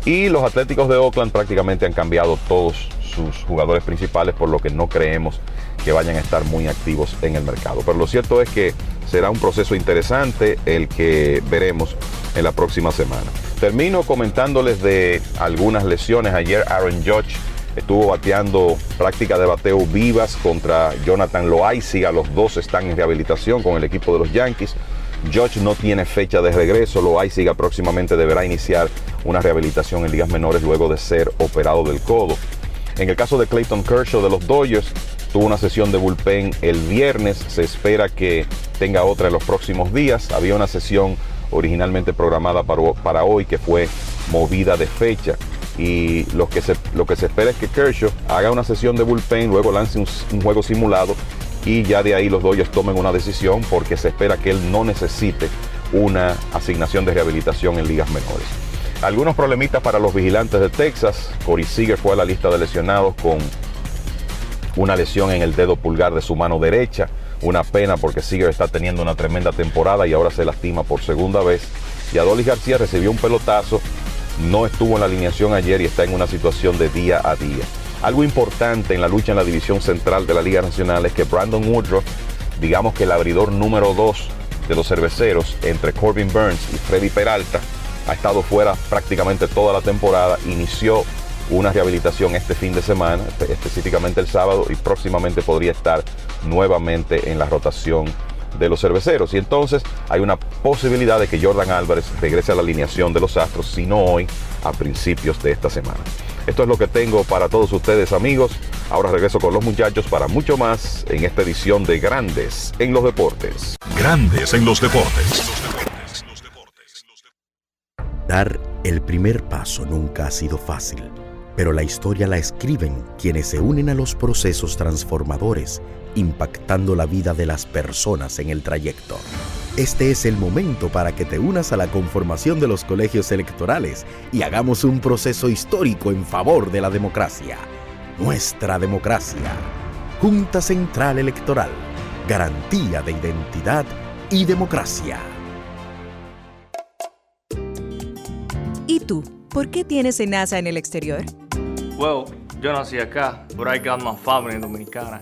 Y los Atléticos de Oakland prácticamente han cambiado todos sus jugadores principales, por lo que no creemos que vayan a estar muy activos en el mercado. Pero lo cierto es que será un proceso interesante el que veremos en la próxima semana. Termino comentándoles de algunas lesiones. Ayer Aaron Judge estuvo bateando práctica de bateo vivas contra Jonathan Loaiziga. Los dos están en rehabilitación con el equipo de los Yankees. Judge no tiene fecha de regreso. Loaiziga próximamente deberá iniciar una rehabilitación en ligas menores luego de ser operado del codo. En el caso de Clayton Kershaw de los Dodgers, tuvo una sesión de bullpen el viernes. Se espera que tenga otra en los próximos días. Había una sesión originalmente programada para, hoy, que fue movida de fecha. Y lo que, se, lo que se espera es que Kershaw haga una sesión de bullpen, luego lance un, juego simulado y ya de ahí los Dodgers tomen una decisión porque se espera que él no necesite una asignación de rehabilitación en ligas menores. algunos problemitas para los vigilantes de Texas. Corey Seager fue a la lista de lesionados con una lesión en el dedo pulgar de su mano derecha. Una pena porque Seager está teniendo una tremenda temporada y ahora se lastima por segunda vez. Y Adolis García recibió un pelotazo, no estuvo en la alineación ayer y está en una situación de día a día. Algo importante en la lucha en la división central de la Liga Nacional es que Brandon Woodruff, digamos que el abridor número 2 de los cerveceros entre Corbin Burns y Freddy Peralta, ha estado fuera prácticamente toda la temporada, inició una rehabilitación este fin de semana, específicamente el sábado, y próximamente podría estar nuevamente en la rotación de los cerveceros. Y entonces hay una posibilidad de que Jordan Álvarez regrese a la alineación de los Astros, si no hoy, a principios de esta semana. Esto es lo que tengo para todos ustedes amigos. Ahora regreso con los muchachos para mucho más en esta edición de Grandes en los Deportes. Grandes en los Deportes. Dar el primer paso nunca ha sido fácil, pero la historia la escriben quienes se unen a los procesos transformadores, impactando la vida de las personas en el trayecto. Este es el momento para que te unas a la conformación de los colegios electorales y hagamos un proceso histórico en favor de la democracia. Nuestra democracia. Junta Central Electoral. Garantía de identidad y democracia. ¿Y tú? ¿Por qué tienes NASA en el exterior? Well, yo nací acá, but I got my family dominicana.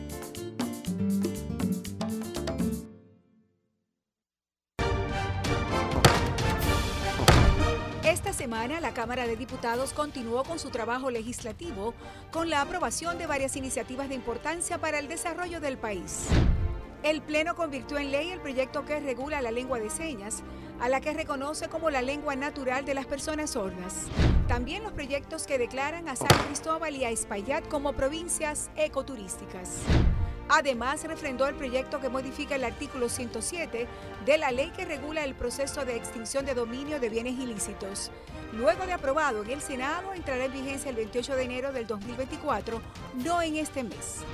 Cámara de Diputados continuó con su trabajo legislativo con la aprobación de varias iniciativas de importancia para el desarrollo del país. El Pleno convirtió en ley el proyecto que regula la lengua de señas, a la que reconoce como la lengua natural de las personas sordas. También los proyectos que declaran a San Cristóbal y a Espaillat como provincias ecoturísticas. Además, refrendó el proyecto que modifica el artículo 107 de la ley que regula el proceso de extinción de dominio de bienes ilícitos. Luego de aprobado en el Senado, entrará en vigencia el 28 de enero del 2024, no en este mes.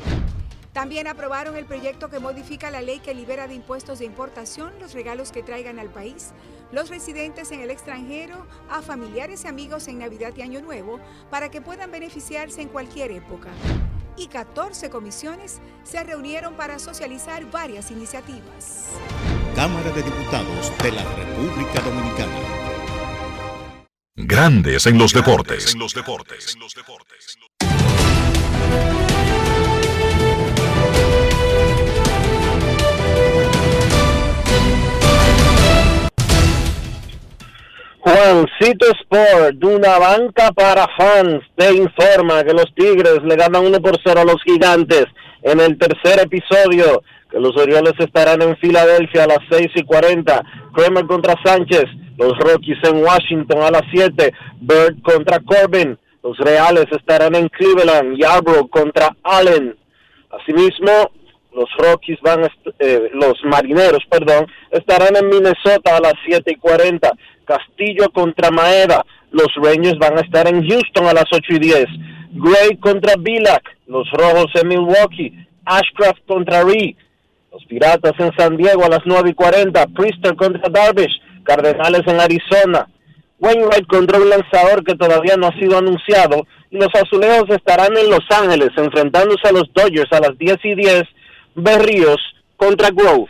También aprobaron el proyecto que modifica la ley que libera de impuestos de importación los regalos que traigan al país los residentes en el extranjero a familiares y amigos en Navidad y Año Nuevo para que puedan beneficiarse en cualquier época y 14 comisiones se reunieron para socializar varias iniciativas. Cámara de Diputados de la República Dominicana. Grandes en los deportes. En los deportes. Juancito Sport, de una banca para fans, te informa que los Tigres le ganan 1 por 0 a los Gigantes en el tercer episodio, que los Orioles estarán en Filadelfia a las 6 y 40, Kramer contra Sánchez, los Rockies en Washington a las 7, Bird contra Corbin, los Reales estarán en Cleveland, Yarbrough contra Allen. Asimismo, los Rockies van, eh, los Marineros, perdón, estarán en Minnesota a las 7 y 40. Castillo contra Maeda. Los Rangers van a estar en Houston a las 8 y 10. Gray contra Bilac. Los Rojos en Milwaukee. Ashcraft contra Ree. Los Piratas en San Diego a las 9 y 40. Priester contra Darvish. Cardenales en Arizona. Wainwright contra un lanzador que todavía no ha sido anunciado. Y los Azulejos estarán en Los Ángeles enfrentándose a los Dodgers a las 10 y 10. Berríos contra Grove.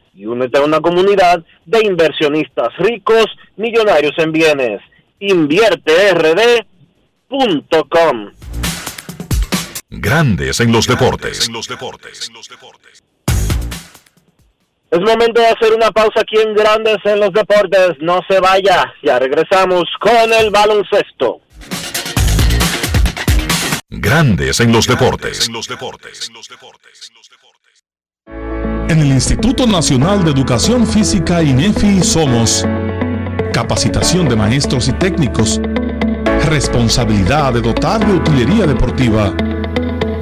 y únete a una comunidad de inversionistas ricos, millonarios en bienes. InvierteRD.com Grandes en los deportes. Es momento de hacer una pausa aquí en Grandes en los Deportes. No se vaya. Ya regresamos con el baloncesto. Grandes en los deportes. En el Instituto Nacional de Educación Física INEFI somos capacitación de maestros y técnicos, responsabilidad de dotar de utilería deportiva,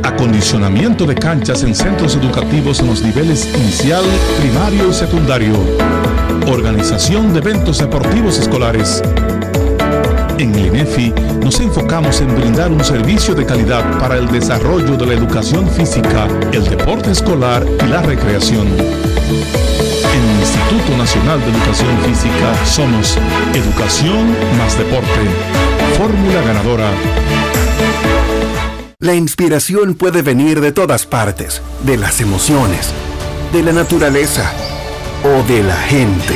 acondicionamiento de canchas en centros educativos en los niveles inicial, primario y secundario, organización de eventos deportivos escolares. En el INEFI nos enfocamos en brindar un servicio de calidad para el desarrollo de la educación física, el deporte escolar y la recreación. En el Instituto Nacional de Educación Física somos Educación más Deporte. Fórmula ganadora. La inspiración puede venir de todas partes, de las emociones, de la naturaleza o de la gente.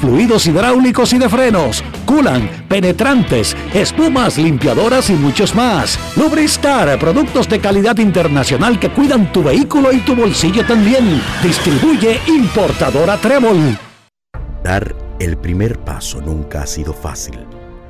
fluidos hidráulicos y de frenos, culan, penetrantes, espumas, limpiadoras y muchos más. Lubristar, productos de calidad internacional que cuidan tu vehículo y tu bolsillo también. Distribuye importadora Trébol. Dar el primer paso nunca ha sido fácil,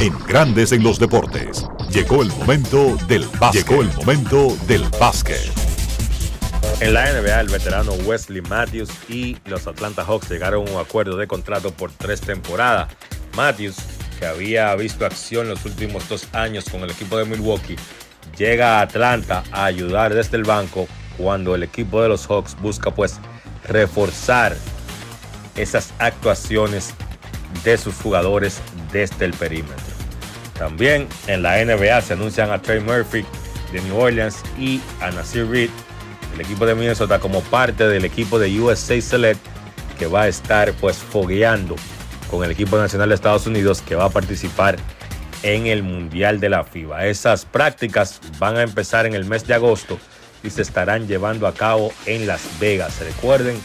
En Grandes en los Deportes. Llegó el momento del básquet. Llegó el momento del básquet. En la NBA, el veterano Wesley Matthews y los Atlanta Hawks llegaron a un acuerdo de contrato por tres temporadas. Matthews, que había visto acción los últimos dos años con el equipo de Milwaukee, llega a Atlanta a ayudar desde el banco cuando el equipo de los Hawks busca pues reforzar esas actuaciones de sus jugadores desde el perímetro. También en la NBA se anuncian a Trey Murphy de New Orleans y a Nasir Reed el equipo de Minnesota como parte del equipo de USA Select que va a estar pues fogueando con el equipo nacional de Estados Unidos que va a participar en el Mundial de la FIBA. Esas prácticas van a empezar en el mes de agosto y se estarán llevando a cabo en Las Vegas. Recuerden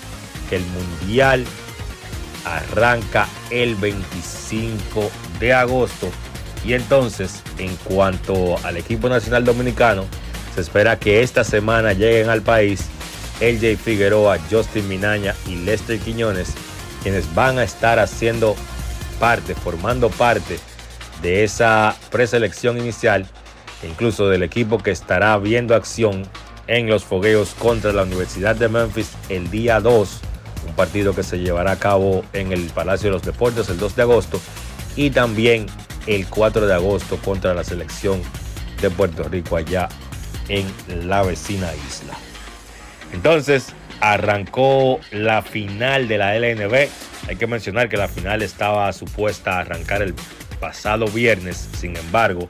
que el Mundial arranca el 25 de agosto. Y entonces en cuanto al equipo nacional dominicano, se espera que esta semana lleguen al país LJ Figueroa, Justin Minaña y Lester Quiñones, quienes van a estar haciendo parte, formando parte de esa preselección inicial, incluso del equipo que estará viendo acción en los fogueos contra la Universidad de Memphis el día 2, un partido que se llevará a cabo en el Palacio de los Deportes el 2 de agosto, y también el 4 de agosto contra la selección de Puerto Rico allá en la vecina isla. Entonces, arrancó la final de la LNB. Hay que mencionar que la final estaba supuesta a arrancar el pasado viernes. Sin embargo,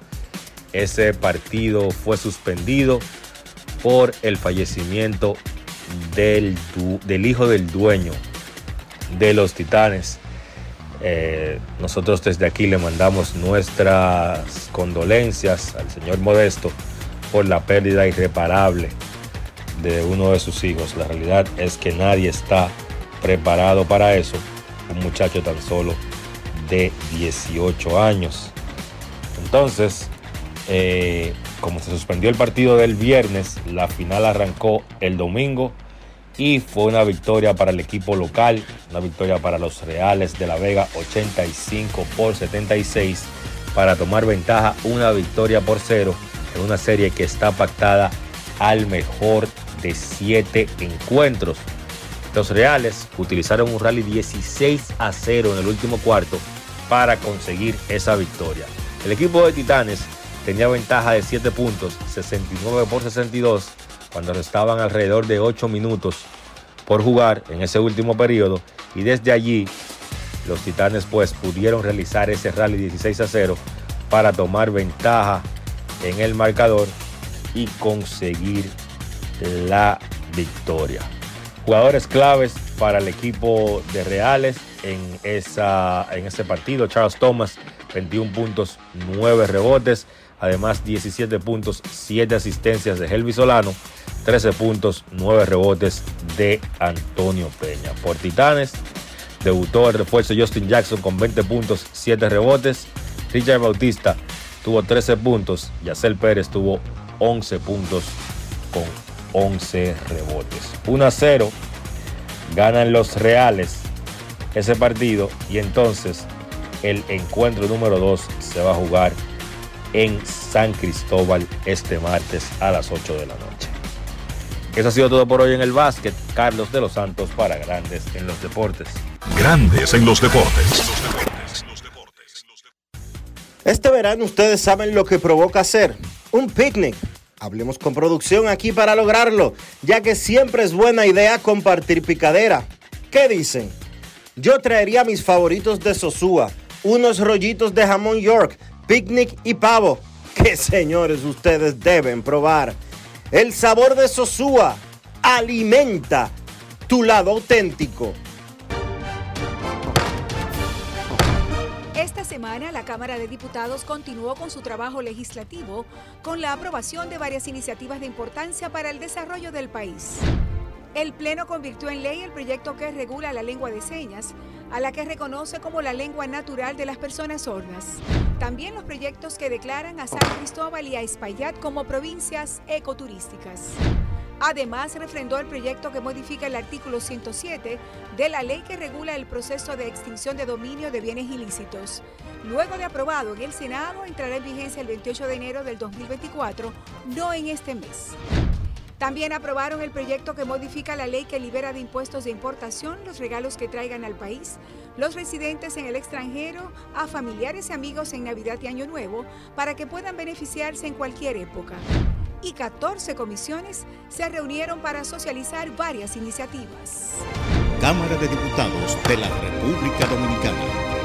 ese partido fue suspendido por el fallecimiento del, hijo del dueño de los Titanes. Eh, nosotros desde aquí le mandamos nuestras condolencias al señor Modesto por la pérdida irreparable de uno de sus hijos. La realidad es que nadie está preparado para eso. Un muchacho tan solo de 18 años. Entonces, eh, como se suspendió el partido del viernes, la final arrancó el domingo y fue una victoria para el equipo local, una victoria para los Reales de la Vega 85 por 76 para tomar ventaja, una victoria por cero en una serie que está pactada al mejor de siete encuentros. Los Reales utilizaron un rally 16 a 0 en el último cuarto para conseguir esa victoria. El equipo de Titanes tenía ventaja de 7 puntos, 69 por 62, cuando restaban alrededor de 8 minutos por jugar en ese último periodo. Y desde allí, los Titanes pues pudieron realizar ese rally 16 a 0 para tomar ventaja en el marcador y conseguir la victoria. Jugadores claves para el equipo de Reales en, esa, en ese partido. Charles Thomas, 21 puntos, 9 rebotes. Además, 17 puntos, 7 asistencias de Helvi Solano, 13 puntos, 9 rebotes de Antonio Peña. Por Titanes, debutó el refuerzo Justin Jackson con 20 puntos, 7 rebotes. Richard Bautista tuvo 13 puntos. Yacel Pérez tuvo 11 puntos con 11 rebotes. 1 a 0 ganan los Reales ese partido y entonces el encuentro número 2 se va a jugar en San Cristóbal este martes a las 8 de la noche. Eso ha sido todo por hoy en el básquet. Carlos de los Santos para Grandes en los Deportes. Grandes en los Deportes. Este verano ustedes saben lo que provoca hacer un picnic. Hablemos con producción aquí para lograrlo, ya que siempre es buena idea compartir picadera. ¿Qué dicen? Yo traería mis favoritos de Sosúa, unos rollitos de jamón York, picnic y pavo, que señores ustedes deben probar. El sabor de Sosúa alimenta tu lado auténtico. Esta semana la Cámara de Diputados continuó con su trabajo legislativo con la aprobación de varias iniciativas de importancia para el desarrollo del país. El Pleno convirtió en ley el proyecto que regula la lengua de señas, a la que reconoce como la lengua natural de las personas sordas. También los proyectos que declaran a San Cristóbal y a Espaillat como provincias ecoturísticas. Además, refrendó el proyecto que modifica el artículo 107 de la ley que regula el proceso de extinción de dominio de bienes ilícitos. Luego de aprobado en el Senado, entrará en vigencia el 28 de enero del 2024, no en este mes. También aprobaron el proyecto que modifica la ley que libera de impuestos de importación los regalos que traigan al país los residentes en el extranjero a familiares y amigos en Navidad y Año Nuevo para que puedan beneficiarse en cualquier época. Y 14 comisiones se reunieron para socializar varias iniciativas. Cámara de Diputados de la República Dominicana.